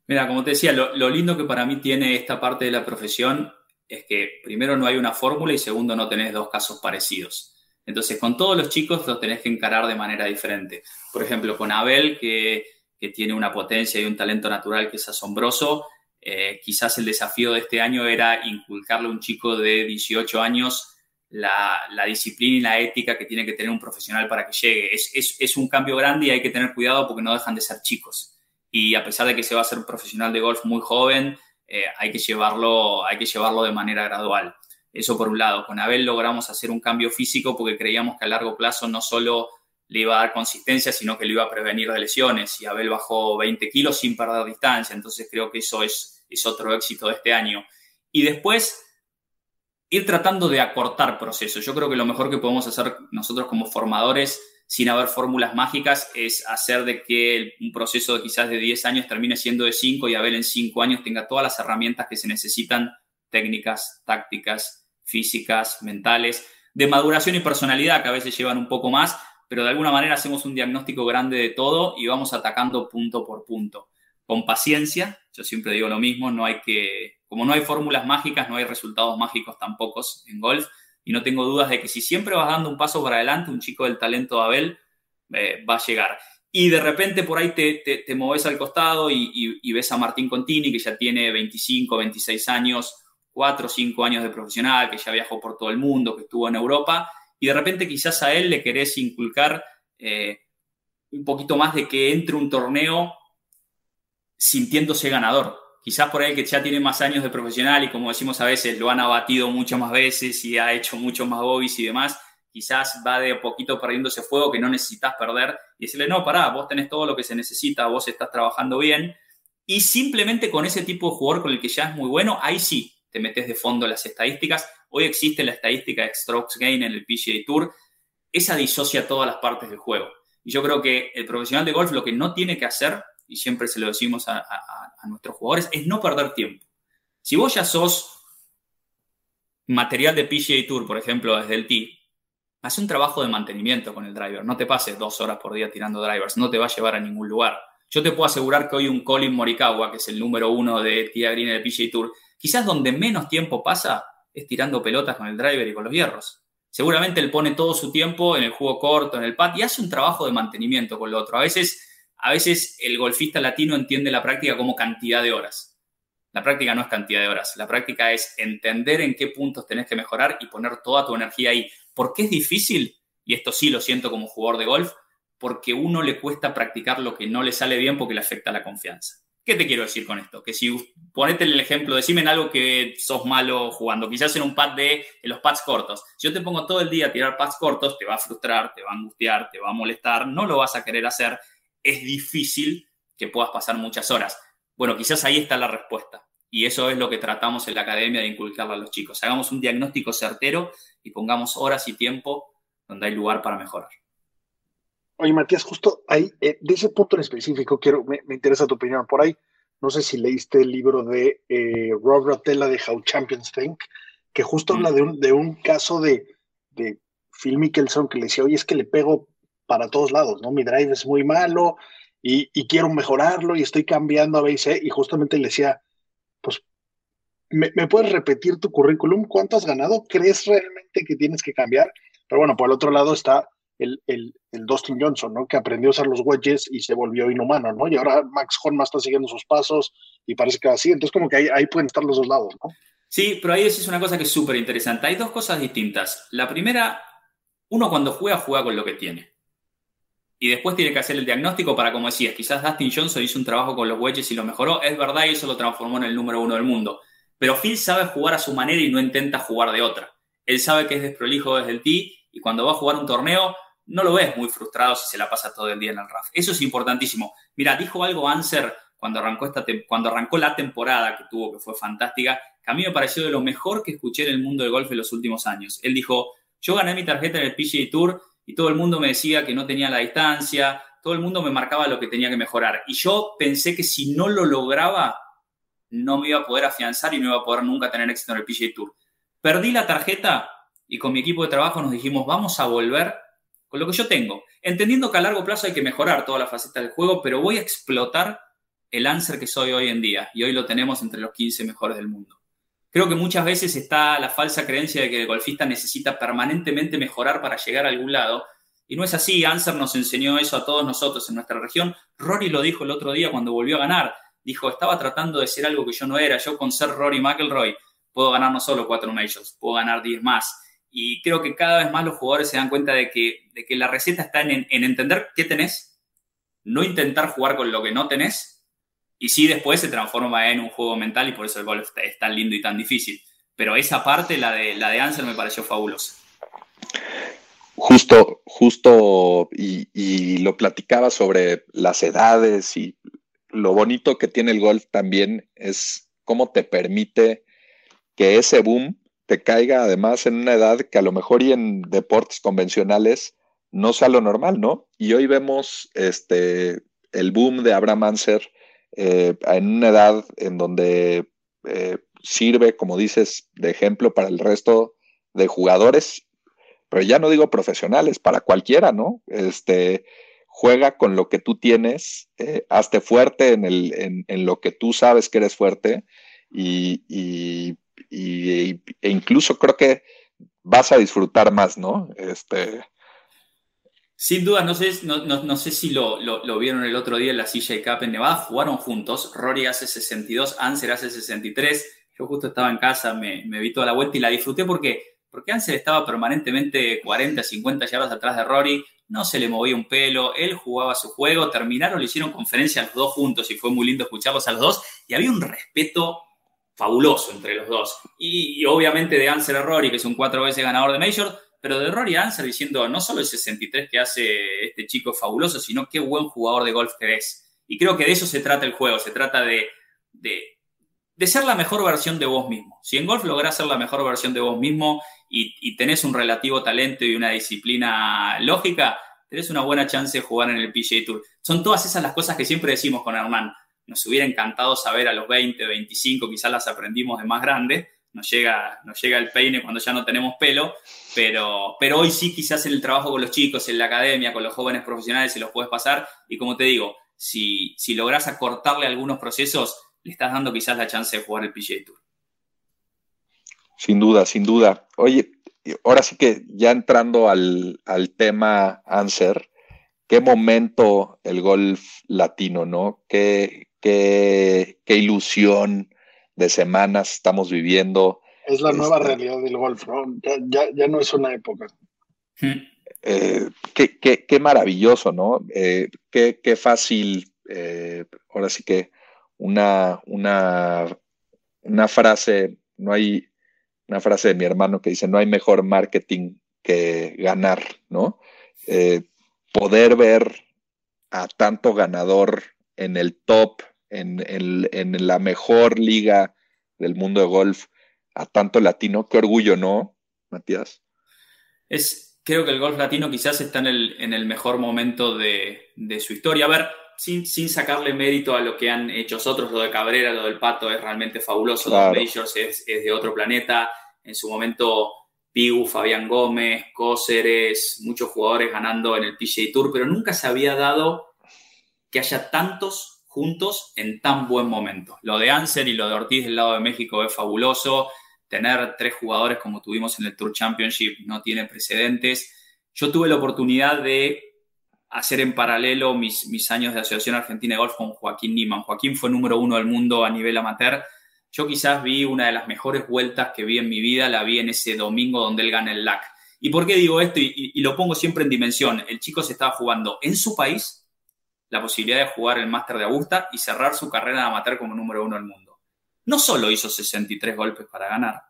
Mira, como te decía, lo, lo lindo que para mí tiene esta parte de la profesión es que primero no hay una fórmula y segundo no tenés dos casos parecidos. Entonces, con todos los chicos los tenés que encarar de manera diferente. Por ejemplo, con Abel, que, que tiene una potencia y un talento natural que es asombroso, eh, quizás el desafío de este año era inculcarle a un chico de 18 años la, disciplina y la ética que tiene que tener un profesional para que llegue. Es, un cambio grande y hay que tener cuidado porque no dejan de ser chicos. Y a pesar de que se va a ser un profesional de golf muy joven, eh, hay, que llevarlo, hay que llevarlo de manera gradual. Eso por un lado. Con Abel logramos hacer un cambio físico porque creíamos que a largo plazo no solo le iba a dar consistencia, sino que le iba a prevenir de lesiones. Y Abel bajó 20 kilos sin perder distancia. Entonces creo que eso es es otro éxito de este año. Y después, ir tratando de acortar procesos. Yo creo que lo mejor que podemos hacer nosotros como formadores, sin haber fórmulas mágicas, es hacer de que un proceso de quizás de 10 años termine siendo de 5 y a ver en 5 años tenga todas las herramientas que se necesitan, técnicas, tácticas, físicas, mentales, de maduración y personalidad, que a veces llevan un poco más, pero de alguna manera hacemos un diagnóstico grande de todo y vamos atacando punto por punto con paciencia. Yo siempre digo lo mismo, no hay que, como no hay fórmulas mágicas, no hay resultados mágicos tampoco en golf. Y no tengo dudas de que si siempre vas dando un paso para adelante, un chico del talento de Abel eh, va a llegar. Y de repente por ahí te, te, moves al costado y, ves a Martín Contini, que ya tiene 25, 26 años, 4 o 5 años de profesional, que ya viajó por todo el mundo, que estuvo en Europa, y de repente quizás a él le querés inculcar eh, un poquito más de que entre un torneo sintiéndose ganador. Quizás por ahí que ya tiene más años de profesional y como decimos a veces, lo han abatido muchas más veces y ha hecho muchos más bobbies y demás, quizás va de poquito perdiendo ese fuego que no necesitas perder y decirle, no, pará, vos tenés todo lo que se necesita, vos estás trabajando bien. Y simplemente con ese tipo de jugador con el que ya es muy bueno, ahí sí te metes de fondo las estadísticas. Hoy existe la estadística de strokes gain en el PGA Tour. Esa disocia todas las partes del juego. Y yo creo que el profesional de golf lo que no tiene que hacer y siempre se lo decimos a, nuestros jugadores, es no perder tiempo. Si vos ya sos material de PGA Tour, por ejemplo, desde el T, haz un trabajo de mantenimiento con el driver. No te pases dos horas por día tirando drivers, no te va a llevar a ningún lugar. Yo te puedo asegurar que hoy un Colin Morikawa, que es el número uno de Tia Green del PGA Tour, quizás donde menos tiempo pasa es tirando pelotas con el driver y con los hierros. Seguramente él pone todo su tiempo en el juego corto, en el pad y hace un trabajo de mantenimiento con lo otro. A veces a veces el golfista latino entiende la práctica como cantidad de horas. La práctica no es cantidad de horas, la práctica es entender en qué puntos tenés que mejorar y poner toda tu energía ahí. ¿Por qué es difícil? Y esto sí lo siento como jugador de golf, porque uno le cuesta practicar lo que no le sale bien porque le afecta la confianza. ¿Qué te quiero decir con esto? Que si ponete el ejemplo, decime en algo que sos malo jugando, quizás en un pad de los pads cortos. Si yo te pongo todo el día a tirar pads cortos, te va a frustrar, te va a angustiar, te va a molestar, no lo vas a querer hacer es difícil que puedas pasar muchas horas. Bueno, quizás ahí está la respuesta. Y eso es lo que tratamos en la academia de inculcarle a los chicos. Hagamos un diagnóstico certero y pongamos horas y tiempo donde hay lugar para mejorar. Oye, Matías, justo ahí, eh, de ese punto en específico, quiero, me, interesa tu opinión por ahí. No sé si leíste el libro de eh, Rob Ratella de How Champions Think, que justo habla de un, de un caso de, de Phil Mickelson que le decía, oye, es que le pego para todos lados, ¿no? Mi drive es muy malo y, quiero mejorarlo y estoy cambiando a veces y justamente le decía, ¿me, puedes repetir tu currículum? ¿Cuánto has ganado? ¿Crees realmente que tienes que cambiar? Pero bueno, por el otro lado está el, el, el, Dustin Johnson, ¿no? Que aprendió a usar los wedges y se volvió inhumano, ¿no? Y ahora Max Honma está siguiendo sus pasos y parece que así. Entonces, como que ahí, ahí pueden estar los dos lados. Sí, pero ahí es una cosa que es súper interesante. Hay dos cosas distintas. La primera, uno cuando juega, juega con lo que tiene. Y después tiene que hacer el diagnóstico para, como decías, quizás Dustin Johnson hizo un trabajo con los wedges y lo mejoró. Es verdad y eso lo transformó en el número uno del mundo. Pero Phil sabe jugar a su manera y no intenta jugar de otra. Él sabe que es desprolijo desde el tee y cuando va a jugar un torneo no lo ves muy frustrado si se la pasa todo el día en el RAF. Eso es importantísimo. Mira, dijo algo Anser cuando arrancó, esta cuando arrancó la temporada que tuvo, que fue fantástica, que a mí me pareció de lo mejor que escuché en el mundo del golf en los últimos años. Él dijo, yo gané mi tarjeta en el PGA Tour y todo el mundo me decía que no tenía la distancia, todo el mundo me marcaba lo que tenía que mejorar. Y yo pensé que si no lo lograba, no me iba a poder afianzar y no iba a poder nunca tener éxito en el PGA Tour. Perdí la tarjeta y con mi equipo de trabajo nos dijimos, vamos a volver con lo que yo tengo, entendiendo que a largo plazo hay que mejorar toda la faceta del juego, pero voy a explotar el answer que soy hoy en día y hoy lo tenemos entre los 15 mejores del mundo. Creo que muchas veces está la falsa creencia de que el golfista necesita permanentemente mejorar para llegar a algún lado. Y no es así. Anser nos enseñó eso a todos nosotros en nuestra región. Rory lo dijo el otro día cuando volvió a ganar. Dijo, estaba tratando de ser algo que yo no era. Yo con ser Rory McElroy puedo ganar no solo cuatro majors, puedo ganar diez más. Y creo que cada vez más los jugadores se dan cuenta de que, de que la receta está en, en entender qué tenés, no intentar jugar con lo que no tenés y sí, después se transforma en un juego mental y por eso el golf es tan lindo y tan difícil. Pero esa parte, la de, la de Ansel, me pareció fabulosa. Justo, justo, y, lo platicaba sobre las edades y lo bonito que tiene el golf también es cómo te permite que ese boom caiga además en una edad que a lo mejor y en deportes convencionales no sea lo normal, ¿no? Y hoy vemos este el boom de Abraham Anser eh, en una edad en donde eh, sirve, como dices, de ejemplo para el resto de jugadores, pero ya no digo profesionales, para cualquiera, ¿no? Este, juega con lo que tú tienes, eh, hazte fuerte en, el, en, lo que tú sabes que eres fuerte y, e incluso creo que vas a disfrutar más, ¿no? Este, sin duda, no sé, no, sé si lo, vieron el otro día en la CJ Cup en Nevada, jugaron juntos, Rory hace 62, Anser hace 63, yo justo estaba en casa, me, vi toda la vuelta y la disfruté porque, porque Anser estaba permanentemente 40, 50 yardas atrás de Rory, no se le movía un pelo, él jugaba su juego, terminaron, le hicieron conferencia a los dos juntos y fue muy lindo escucharlos a los dos y había un respeto fabuloso entre los dos. Y, obviamente de Anser a Rory, que es un cuatro veces ganador de Major, pero de Rory Answer diciendo no solo el 63 que hace este chico fabuloso, sino qué buen jugador de golf que es. Y creo que de eso se trata el juego, se trata de, de, ser la mejor versión de vos mismo. Si en golf lográs ser la mejor versión de vos mismo y, tenés un relativo talento y una disciplina lógica, tenés una buena chance de jugar en el PGA Tour. Son todas esas las cosas que siempre decimos con Hernán. Nos hubiera encantado saber a los 20, 25, quizás las aprendimos de más grande, nos llega, llega el peine cuando ya no tenemos pelo, pero, pero hoy sí quizás en el trabajo con los chicos, en la academia, con los jóvenes profesionales, se los puedes pasar. Y como te digo, si, si logras acortarle algunos procesos, le estás dando quizás la chance de jugar el PGA Tour. Sin duda, sin duda. Oye, ahora sí que ya entrando al, al tema Answer, qué momento el golf latino, ¿no? Qué, qué, qué ilusión de semanas estamos viviendo. Es la nueva este, realidad del golf, ¿no? Ya, no es una época. Eh, qué, maravilloso, ¿no? Eh, qué, fácil, eh, ahora sí que una, una, una frase, no hay una frase de mi hermano que dice, no hay mejor marketing que ganar, ¿no? poder ver a tanto ganador en el top en, la mejor liga del mundo de golf a tanto latino. Qué orgullo, ¿no, Matías? Es, creo que el golf latino quizás está en el, en el mejor momento de, su historia. A ver, sin, sin, sacarle mérito a lo que han hecho otros, lo de Cabrera, lo del Pato es realmente fabuloso. Los Majors es, es, de otro planeta. En su momento, Pigu, Fabián Gómez, Cóceres, muchos jugadores ganando en el PGA Tour, pero nunca se había dado que haya tantos juntos en tan buen momento. Lo de Anser y lo de Ortiz del lado de México es fabuloso. Tener tres jugadores como tuvimos en el Tour Championship no tiene precedentes. Yo tuve la oportunidad de hacer en paralelo mis, mis años de Asociación Argentina de Golf con Joaquín Niman. Joaquín fue número uno del mundo a nivel amateur. Yo quizás vi una de las mejores vueltas que vi en mi vida, la vi en ese domingo donde él gana el LAC. ¿Y por qué digo esto? Y, y lo pongo siempre en dimensión. El chico se estaba jugando en su país la posibilidad de jugar el Máster de Augusta y cerrar su carrera de amateur como número uno del mundo. No solo hizo 63 golpes para ganar,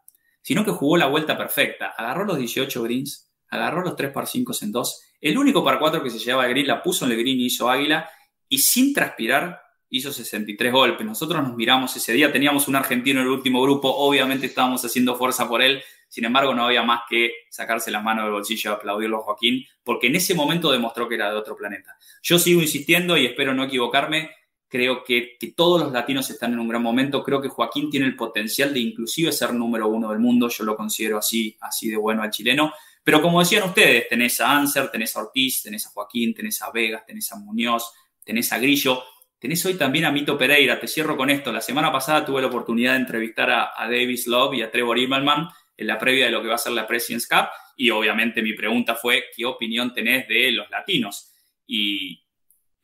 sino que jugó la vuelta perfecta. Agarró los 18 greens, agarró los 3 par 5 en 2. El único par 4 que se llevaba el la puso en el green y hizo águila. Y sin transpirar hizo 63 golpes. Nosotros nos miramos ese día, teníamos un argentino en el último grupo, obviamente estábamos haciendo fuerza por él. Sin embargo, no había más que sacarse la mano del bolsillo y aplaudirlo a Joaquín, porque en ese momento demostró que era de otro planeta. Yo sigo insistiendo y espero no equivocarme. Creo que, todos los latinos están en un gran momento. Creo que Joaquín tiene el potencial de inclusive ser número uno del mundo. Yo lo considero así, así de bueno al chileno. Pero como decían ustedes, tenés a Anser, tenés a Ortiz, tenés a Joaquín, tenés a Vegas, tenés a Muñoz, tenés a Grillo. Tenés hoy también a Mito Pereira. Te cierro con esto. La semana pasada tuve la oportunidad de entrevistar a, a Davis Love y a Trevor Immelman en la previa de lo que va a ser la President's Cup. Y obviamente mi pregunta fue, ¿qué opinión tenés de los latinos? Y,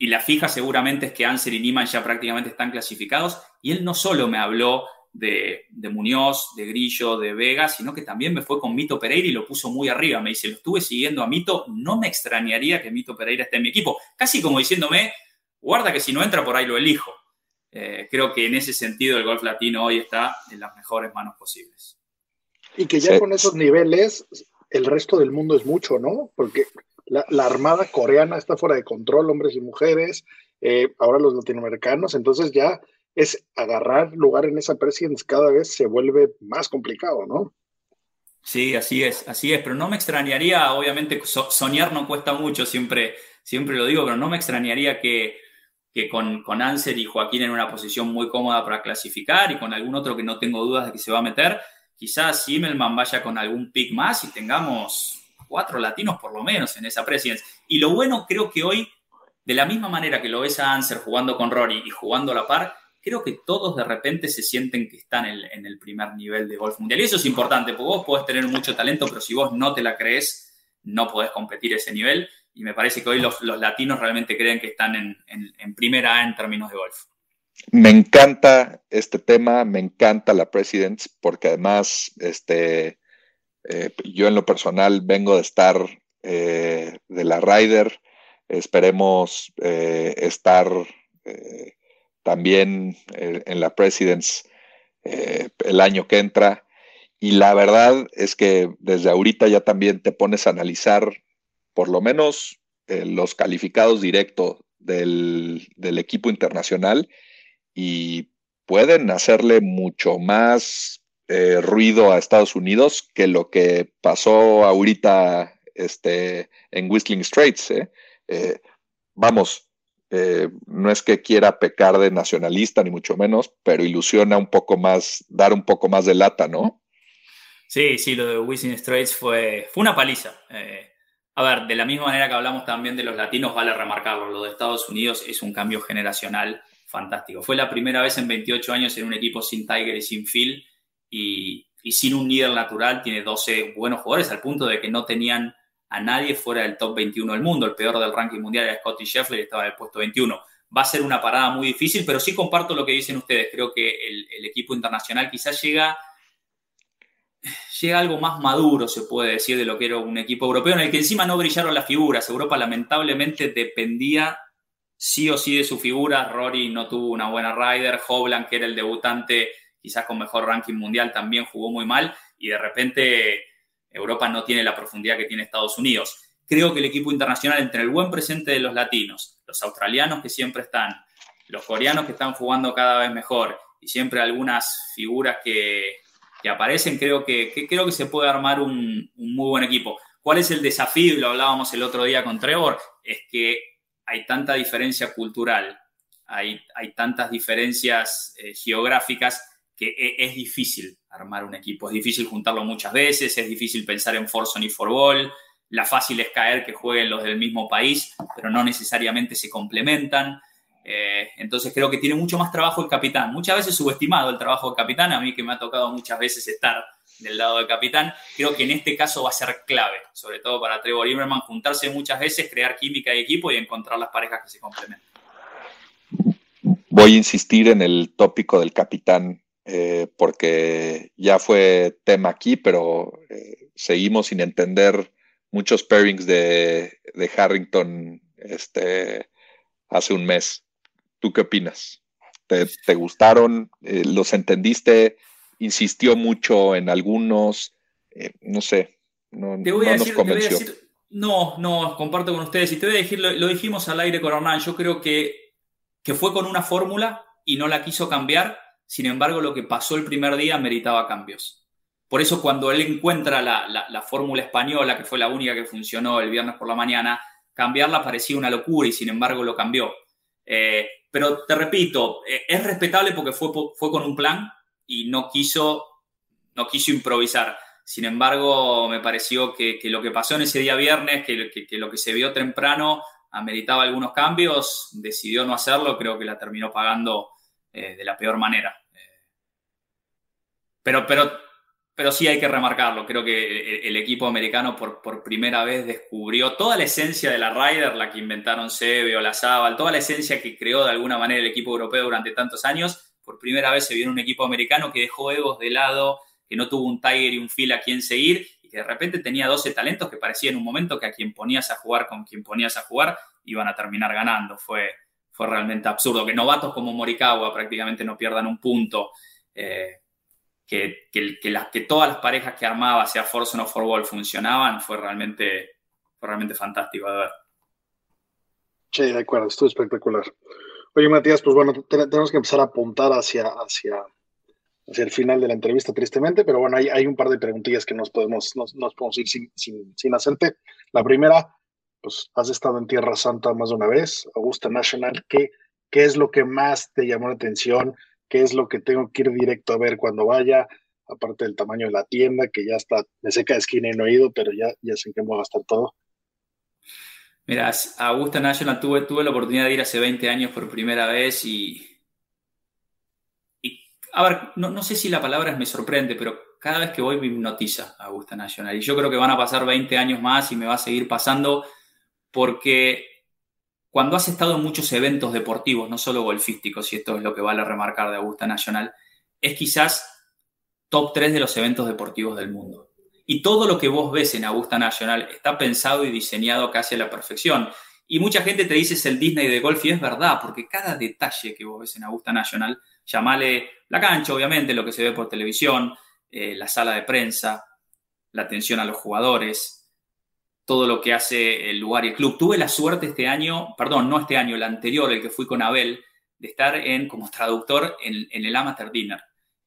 la fija seguramente es que Anser y Niman ya prácticamente están clasificados. Y él no solo me habló de, Muñoz, de Grillo, de Vega, sino que también me fue con Mito Pereira y lo puso muy arriba. Me dice, lo estuve siguiendo a Mito, no me extrañaría que Mito Pereira esté en mi equipo. Casi como diciéndome, guarda que si no entra por ahí lo elijo. Eh, creo que en ese sentido el golf latino hoy está en las mejores manos posibles. Y que ya con esos niveles, el resto del mundo es mucho, ¿no? Porque la, armada coreana está fuera de control, hombres y mujeres, eh, ahora los latinoamericanos, entonces ya es agarrar lugar en esa presidencia cada vez se vuelve más complicado, ¿no? Sí, así es, así es, pero no me extrañaría, obviamente soñar no cuesta mucho, siempre, siempre lo digo, pero no me extrañaría que, que con, con Anser y Joaquín en una posición muy cómoda para clasificar y con algún otro que no tengo dudas de que se va a meter, quizás Himmelman vaya con algún pick más y tengamos cuatro latinos por lo menos en esa presidencia. Y lo bueno, creo que hoy, de la misma manera que lo ves a Anser jugando con Rory y jugando a la par, creo que todos de repente se sienten que están en, el primer nivel de golf mundial. Y eso es importante, porque vos podés tener mucho talento, pero si vos no te la crees, no podés competir ese nivel. Y me parece que hoy los, latinos realmente creen que están en, en primera A en términos de golf. Me encanta este tema, me encanta la Presidents, porque además, este, eh, yo en lo personal vengo de estar eh, de la Ryder, esperemos eh, estar también en la Presidents el año que entra. Y la verdad es que desde ahorita ya también te pones a analizar por lo menos los calificados directos del, del equipo internacional y pueden hacerle mucho más eh, ruido a Estados Unidos que lo que pasó ahorita este, en Whistling Straits. ¿eh? Eh, vamos, no es que quiera pecar de nacionalista, ni mucho menos, pero ilusiona un poco más, dar un poco más de lata, ¿no? Sí, sí, lo de Whistling Straits fue, fue una paliza. a ver, de la misma manera que hablamos también de los latinos, vale remarcarlo, lo de Estados Unidos es un cambio generacional fantástico. Fue la primera vez en 28 años en un equipo sin Tiger y sin Phil y, sin un líder natural. Tiene 12 buenos jugadores al punto de que no tenían a nadie fuera del top 21 del mundo. El peor del ranking mundial era Scotty Scheffler y estaba en el puesto 21. Va a ser una parada muy difícil, pero sí comparto lo que dicen ustedes. Creo que el, equipo internacional quizás llega llega algo más maduro, se puede decir, de lo que era un equipo europeo, en el que encima no brillaron las figuras. Europa lamentablemente dependía sí o sí de su figura. Rory no tuvo una buena rider. Hovland, que era el debutante quizás con mejor ranking mundial, también jugó muy mal. Y de repente Europa no tiene la profundidad que tiene Estados Unidos. Creo que el equipo internacional, entre el buen presente de los latinos, los australianos que siempre están, los coreanos que están jugando cada vez mejor y siempre algunas figuras que, aparecen, creo que, creo que se puede armar un muy buen equipo. ¿Cuál es el desafío? Lo hablábamos el otro día con Trevor, es que hay tanta diferencia cultural, hay, hay tantas diferencias eh, geográficas que e, es, difícil armar un equipo, es difícil juntarlo muchas veces, es difícil pensar en Forson y Forball, la fácil es caer que jueguen los del mismo país, pero no necesariamente se complementan. Eh, entonces creo que tiene mucho más trabajo el capitán. Muchas veces subestimado el trabajo del capitán, a mí que me ha tocado muchas veces estar del lado del capitán, creo que en este caso va a ser clave, sobre todo para Trevor Lieberman, juntarse muchas veces, crear química de equipo y encontrar las parejas que se complementan. Voy a insistir en el tópico del capitán, eh, porque ya fue tema aquí, pero eh, seguimos sin entender muchos pairings de, de Harrington este, hace un mes. ¿Tú qué opinas? ¿Te, gustaron? Eh, ¿Los entendiste? ¿Insistió mucho en algunos? Eh, no sé, no, nos convenció. no, no, comparto con ustedes. Y te voy a decir, lo, dijimos al aire con Hernán, yo creo que, que fue con una fórmula y no la quiso cambiar. Sin embargo, lo que pasó el primer día meritaba cambios. Por eso cuando él encuentra la, la fórmula española, que fue la única que funcionó el viernes por la mañana, cambiarla parecía una locura y sin embargo lo cambió. Eh, pero te repito, eh, es respetable porque fue, fue con un plan y no quiso, no quiso improvisar. Sin embargo, me pareció que, lo que pasó en ese día viernes, que, lo que se vio temprano ameritaba algunos cambios, decidió no hacerlo, creo que la terminó pagando eh, de la peor manera. Pero, pero pero sí hay que remarcarlo. Creo que el, equipo americano por, por, primera vez descubrió toda la esencia de la Ryder, la que inventaron Seve o la Zabal, toda la esencia que creó de alguna manera el equipo europeo durante tantos años. Por primera vez se vio un equipo americano que dejó egos de lado, que no tuvo un Tiger y un Phil a quien seguir y que de repente tenía 12 talentos que parecía en un momento que a quien ponías a jugar con quien ponías a jugar iban a terminar ganando. Fue, fue realmente absurdo. Que novatos como Morikawa prácticamente no pierdan un punto. Eh, que, que, todas las parejas que armaba, sea Force o For Ball, funcionaban, fue realmente, realmente fantástico de ver. Sí, de acuerdo, estuvo espectacular. Oye, Matías, pues bueno, tenemos que empezar a apuntar hacia, hacia, hacia el final de la entrevista, tristemente, pero bueno, hay, hay un par de preguntillas que nos podemos, nos, podemos ir sin, sin, sin, hacerte. La primera, pues has estado en Tierra Santa más de una vez, Augusta National, ¿qué, qué es lo que más te llamó la atención? Qué es lo que tengo que ir directo a ver cuando vaya, aparte del tamaño de la tienda, que ya está de seca de esquina y no oído, pero ya, ya sé que me voy a gastar todo. Mira, Augusta National tuve, tuve la oportunidad de ir hace 20 años por primera vez y. y a ver, no, no sé si la palabra me sorprende, pero cada vez que voy me hipnotiza Augusta National. Y yo creo que van a pasar 20 años más y me va a seguir pasando porque cuando has estado en muchos eventos deportivos, no solo golfísticos, y esto es lo que vale remarcar de Augusta Nacional, es quizás top 3 de los eventos deportivos del mundo. Y todo lo que vos ves en Augusta Nacional está pensado y diseñado casi a la perfección. Y mucha gente te dice es el Disney de golf y es verdad, porque cada detalle que vos ves en Augusta Nacional, llamale la cancha, obviamente, lo que se ve por televisión, eh, la sala de prensa, la atención a los jugadores, todo lo que hace el lugar y el club. Tuve la suerte este año, perdón, no este año, el anterior, el que fui con Abel, de estar en, como traductor en, el Amateur Dinner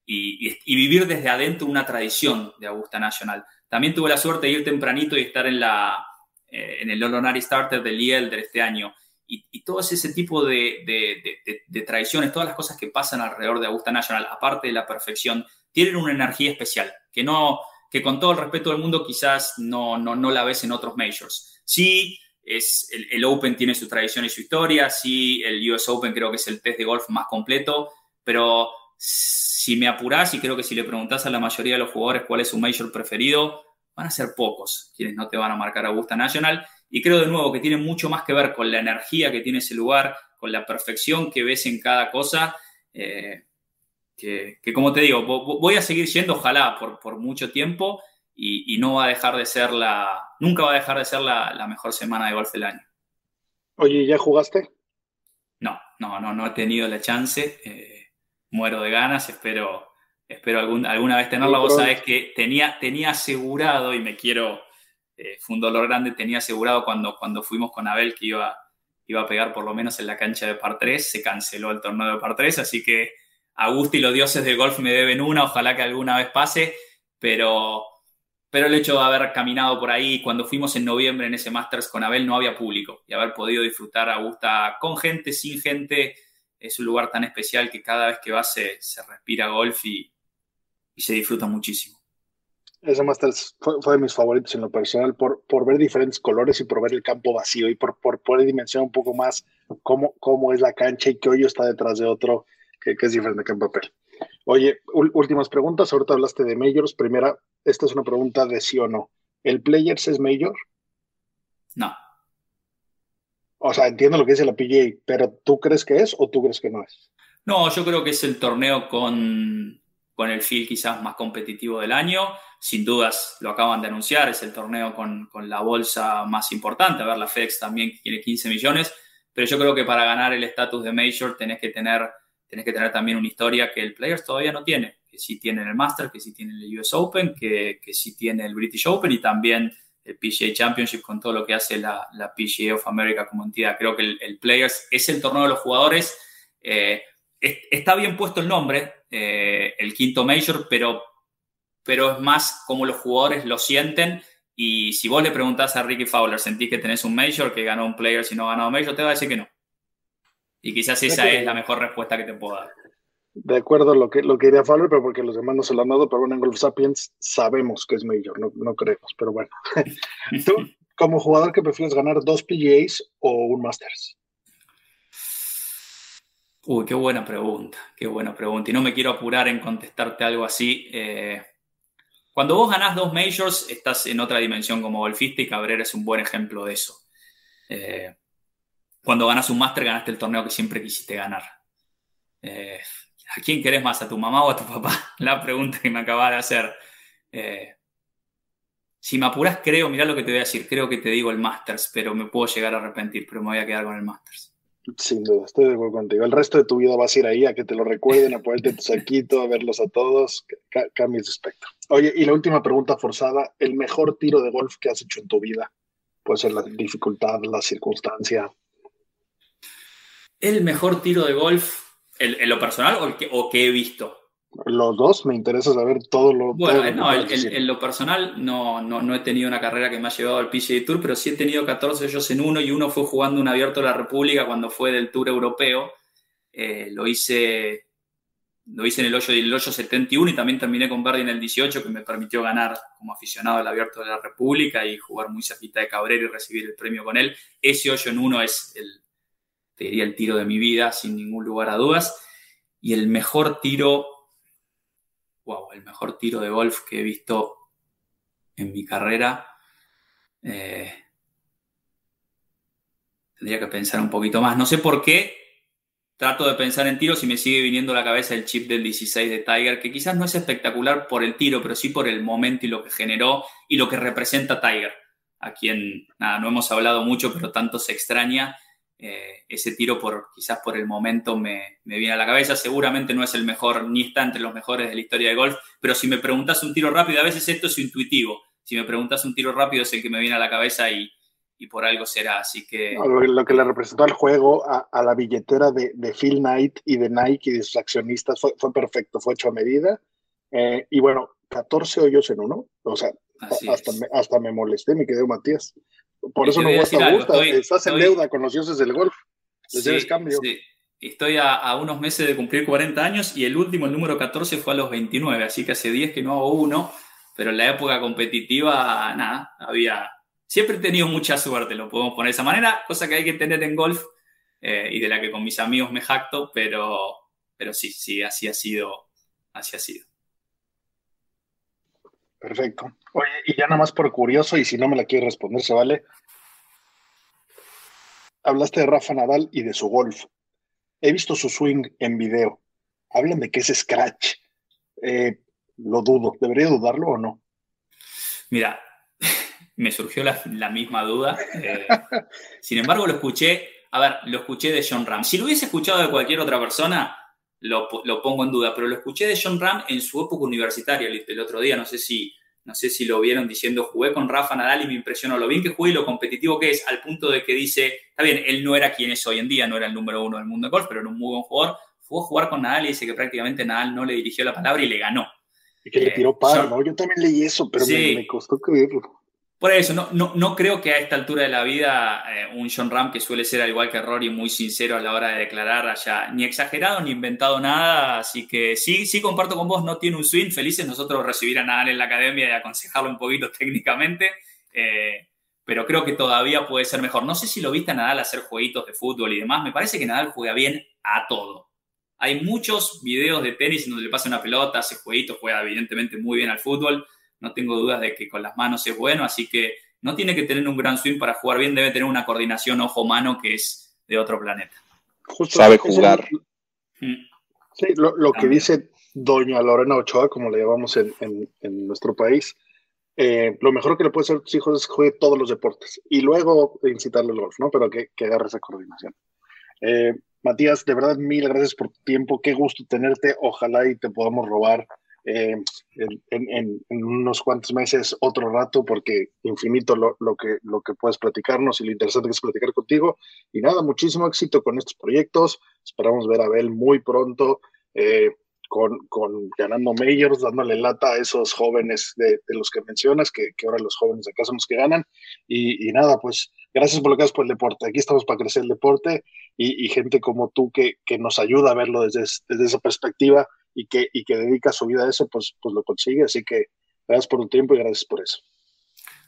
y, vivir desde adentro una tradición de Augusta National. También tuve la suerte de ir tempranito y estar en, la, eh, en el Olonari Starter del de este año. Y, todo ese tipo de, de, tradiciones, todas las cosas que pasan alrededor de Augusta National, aparte de la perfección, tienen una energía especial que no, que con todo el respeto del mundo quizás no, no, no la ves en otros majors. Sí, es, el, Open tiene su tradición y su historia, sí, el US Open creo que es el test de golf más completo, pero si me apurás y creo que si le preguntás a la mayoría de los jugadores cuál es su major preferido, van a ser pocos quienes no te van a marcar Augusta National. Y creo de nuevo que tiene mucho más que ver con la energía que tiene ese lugar, con la perfección que ves en cada cosa. Eh, que, como te digo, voy a seguir siendo, ojalá, por, por mucho tiempo y, no va a dejar de ser la, nunca va a dejar de ser la, mejor semana de golf del año. Oye, ¿ya jugaste? No, no, no, no he tenido la chance. Eh, muero de ganas, espero, espero alguna vez tenerla. Vos sabés que tenía, tenía asegurado, y me quiero, eh, fue un dolor grande, tenía asegurado cuando, cuando fuimos con Abel que iba, iba a pegar por lo menos en la cancha de par 3, se canceló el torneo de par 3, así que Augusta y los dioses del golf me deben una, ojalá que alguna vez pase, pero, pero el hecho de haber caminado por ahí, cuando fuimos en noviembre en ese Masters con Abel, no había público y haber podido disfrutar Augusta con gente, sin gente, es un lugar tan especial que cada vez que vas se, respira golf y, se disfruta muchísimo. Ese Masters fue, fue, de mis favoritos en lo personal por, por ver diferentes colores y por ver el campo vacío y por, por poder dimensionar un poco más cómo, cómo es la cancha y qué hoyo está detrás de otro, que, que es diferente que en papel. Oye, últimas preguntas. Ahorita hablaste de Majors. Primera, esta es una pregunta de sí o no. ¿El Players es Major? No. O sea, entiendo lo que dice la PGA, pero ¿tú crees que es o tú crees que no es? No, yo creo que es el torneo con, con el feel quizás más competitivo del año. Sin dudas, lo acaban de anunciar, es el torneo con, con la bolsa más importante. A ver, la FEX también tiene 15 millones, pero yo creo que para ganar el estatus de Major tenés que tener tenés que tener también una historia que el Players todavía no tiene, que sí tiene el Master, que sí tiene el US Open, que, que sí tiene el British Open y también el PGA Championship con todo lo que hace la, la PGA of America como entidad. Creo que el, Players es el torneo de los jugadores. Eh, está bien puesto el nombre, eh, el quinto Major, pero, pero es más como los jugadores lo sienten. Y si vos le preguntás a Ricky Fowler, ¿sentís que tenés un Major, que ganó un Players y no ganó un Major? Te va a decir que no. Y quizás esa es la mejor respuesta que te puedo dar. De acuerdo a lo que, lo que diría Fowler, pero porque los demás no se lo han dado, pero bueno, en Golf Sapiens sabemos que es Major, no, no creemos, pero bueno. ¿Tú, como jugador, que prefieres ganar dos PGAs o un Masters? Uy, qué buena pregunta, qué buena pregunta. Y no me quiero apurar en contestarte algo así. Eh, cuando vos ganás dos majors, estás en otra dimensión como golfista y Cabrera es un buen ejemplo de eso. Eh, cuando ganas un máster, ganaste el torneo que siempre quisiste ganar. Eh, ¿A quién querés más? ¿A tu mamá o a tu papá? La pregunta que me acabas de hacer. Eh, si me apuras, creo, mirá lo que te voy a decir, creo que te digo el Masters, pero me puedo llegar a arrepentir, pero me voy a quedar con el Masters. Sin duda, estoy de acuerdo contigo. El resto de tu vida vas a ir ahí a que te lo recuerden, a ponerte tu saquito, a verlos a todos, cambies de espectro. Oye, y la última pregunta forzada, el mejor tiro de golf que has hecho en tu vida. Puede ser la dificultad, la circunstancia, el mejor tiro de golf en, lo personal o, que, o que he visto? Los dos, me interesa saber todo lo Bueno, no, en lo personal no, no, he tenido una carrera que me ha llevado al PGA Tour, pero sí he tenido 14 ellos en uno y uno fue jugando un abierto de la República cuando fue del Tour Europeo. Eh, lo hice lo hice en el hoyo, el hoyo 71 y también terminé con Verdi en el 18 que me permitió ganar como aficionado al abierto de la República y jugar muy cerquita de Cabrera y recibir el premio con él. Ese hoyo en uno es el, te diría el tiro de mi vida, sin ningún lugar a dudas. Y el mejor tiro, wow, el mejor tiro de golf que he visto en mi carrera. Eh, tendría que pensar un poquito más. No sé por qué trato de pensar en tiros y me sigue viniendo a la cabeza el chip del 16 de Tiger, que quizás no es espectacular por el tiro, pero sí por el momento y lo que generó y lo que representa Tiger, a quien nada, no hemos hablado mucho, pero tanto se extraña eh, ese tiro por quizás por el momento me, viene a la cabeza. Seguramente no es el mejor, ni está entre los mejores de la historia de golf, pero si me preguntas un tiro rápido, a veces esto es intuitivo. Si me preguntas un tiro rápido es el que me viene a la cabeza y, por algo será. Así que. lo, que le representó al juego, a, la billetera de, Phil Knight y de Nike y de sus accionistas fue, perfecto, fue hecho a medida. Eh, y bueno, 14 hoyos en uno. O sea, hasta me, hasta me molesté, me quedé Matías. Por eso no gusta, gusta. Estás en deuda con los dioses del golf. Les cambio. Estoy a, unos meses de cumplir 40 años y el último, el número 14, fue a los 29, así que hace 10 que no hago uno, pero en la época competitiva, nada, había... Siempre he tenido mucha suerte, lo podemos poner de esa manera, cosa que hay que tener en golf eh, y de la que con mis amigos me jacto, pero, pero sí, sí, así ha sido, así ha sido. Perfecto. Oye, y ya nada más por curioso, y si no me la quiere responder, se vale. Hablaste de Rafa Nadal y de su golf. He visto su swing en video. Hablan de que es scratch. Eh, lo dudo. ¿Debería dudarlo o no? Mira, me surgió la, misma duda. Eh, sin embargo, lo escuché, a ver, lo escuché de John Ram. Si lo hubiese escuchado de cualquier otra persona, lo, pongo en duda, pero lo escuché de John Ram en su época universitaria el, otro día, no sé si no sé si lo vieron diciendo, jugué con Rafa Nadal y me impresionó lo bien que jugué y lo competitivo que es, al punto de que dice, está bien, él no era quien es hoy en día, no era el número uno del mundo de golf, pero era un muy buen jugador. Fue a jugar con Nadal y dice que prácticamente Nadal no le dirigió la palabra y le ganó. Y que le tiró par, ¿no? Yo también leí eso, pero me, costó creerlo. Por eso, no, no, no, creo que a esta altura de la vida eh, un John Ram, que suele ser al igual que Rory, muy sincero a la hora de declarar, haya ni exagerado ni inventado nada. Así que sí, sí comparto con vos, no tiene un swing. Felices nosotros recibir a Nadal en la academia y aconsejarlo un poquito técnicamente. Eh, pero creo que todavía puede ser mejor. No sé si lo viste a Nadal hacer jueguitos de fútbol y demás. Me parece que Nadal juega bien a todo. Hay muchos videos de tenis en donde le pasa una pelota, hace jueguitos, juega evidentemente muy bien al fútbol no tengo dudas de que con las manos es bueno, así que no tiene que tener un gran swing para jugar bien, debe tener una coordinación ojo-mano que es de otro planeta. Sabe jugar. Mm. Sí, lo, que dice doña Lorena Ochoa, como le llamamos en, nuestro país, eh, lo mejor que le puede hacer a tus hijos es juegue todos los deportes y luego incitarle al golf, ¿no? Pero que, que agarre esa coordinación. Eh, Matías, de verdad, mil gracias por tu tiempo. Qué gusto tenerte. Ojalá y te podamos robar eh, en, unos cuantos meses otro rato, porque infinito lo, que, lo que puedes platicarnos y lo interesante que es platicar contigo. Y nada, muchísimo éxito con estos proyectos. Esperamos ver a Abel muy pronto. Eh, con, con, ganando majors, dándole lata a esos jóvenes de, los que mencionas, que, ahora los jóvenes de acá son los que ganan. Y, nada, pues gracias por lo que haces por el deporte. Aquí estamos para crecer el deporte y, gente como tú que, que, nos ayuda a verlo desde, desde esa perspectiva y que, y que dedica su vida a eso, pues, pues lo consigue. Así que gracias por tu tiempo y gracias por eso.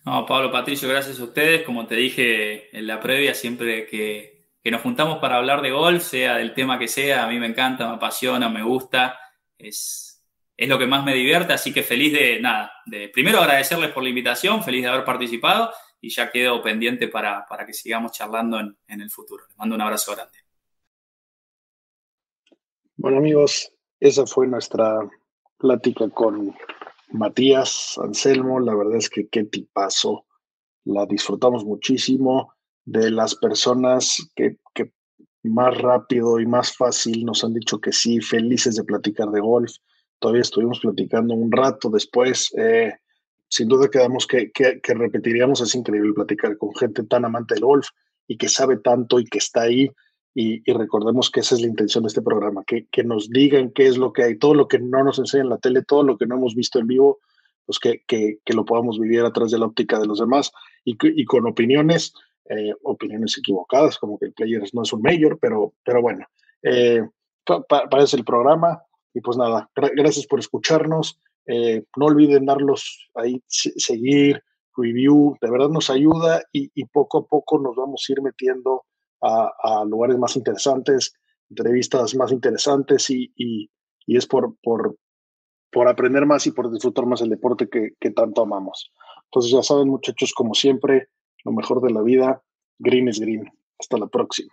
No, Pablo Patricio, gracias a ustedes. Como te dije en la previa, siempre que, que, nos juntamos para hablar de golf, sea del tema que sea, a mí me encanta, me apasiona, me gusta. Es, es lo que más me divierte, así que feliz de nada. De, primero agradecerles por la invitación, feliz de haber participado y ya quedo pendiente para, para que sigamos charlando en, en el futuro. Les mando un abrazo grande. Bueno amigos, esa fue nuestra plática con Matías Anselmo. La verdad es que qué tipazo. La disfrutamos muchísimo. De las personas que, más rápido y más fácil nos han dicho que sí, felices de platicar de golf. Todavía estuvimos platicando un rato después. Eh, sin duda quedamos que, que, que, repetiríamos. Es increíble platicar con gente tan amante del golf y que sabe tanto y que está ahí y, recordemos que esa es la intención de este programa, que, que, nos digan qué es lo que hay, todo lo que no nos enseña en la tele, todo lo que no hemos visto en vivo, pues que, que, que lo podamos vivir a través de la óptica de los demás y, y con opiniones, eh, opiniones equivocadas, como que el Players no es un mayor, pero, pero bueno, eh, para eso el programa. Y pues nada, gracias por escucharnos. Eh, no olviden darlos ahí, seguir, review, de verdad nos ayuda y, y poco a poco nos vamos a ir metiendo a, lugares más interesantes, entrevistas más interesantes y, es por, por, por, aprender más y por disfrutar más el deporte que, que tanto amamos. Entonces ya saben muchachos, como siempre, lo mejor de la vida, green is green. Hasta la próxima.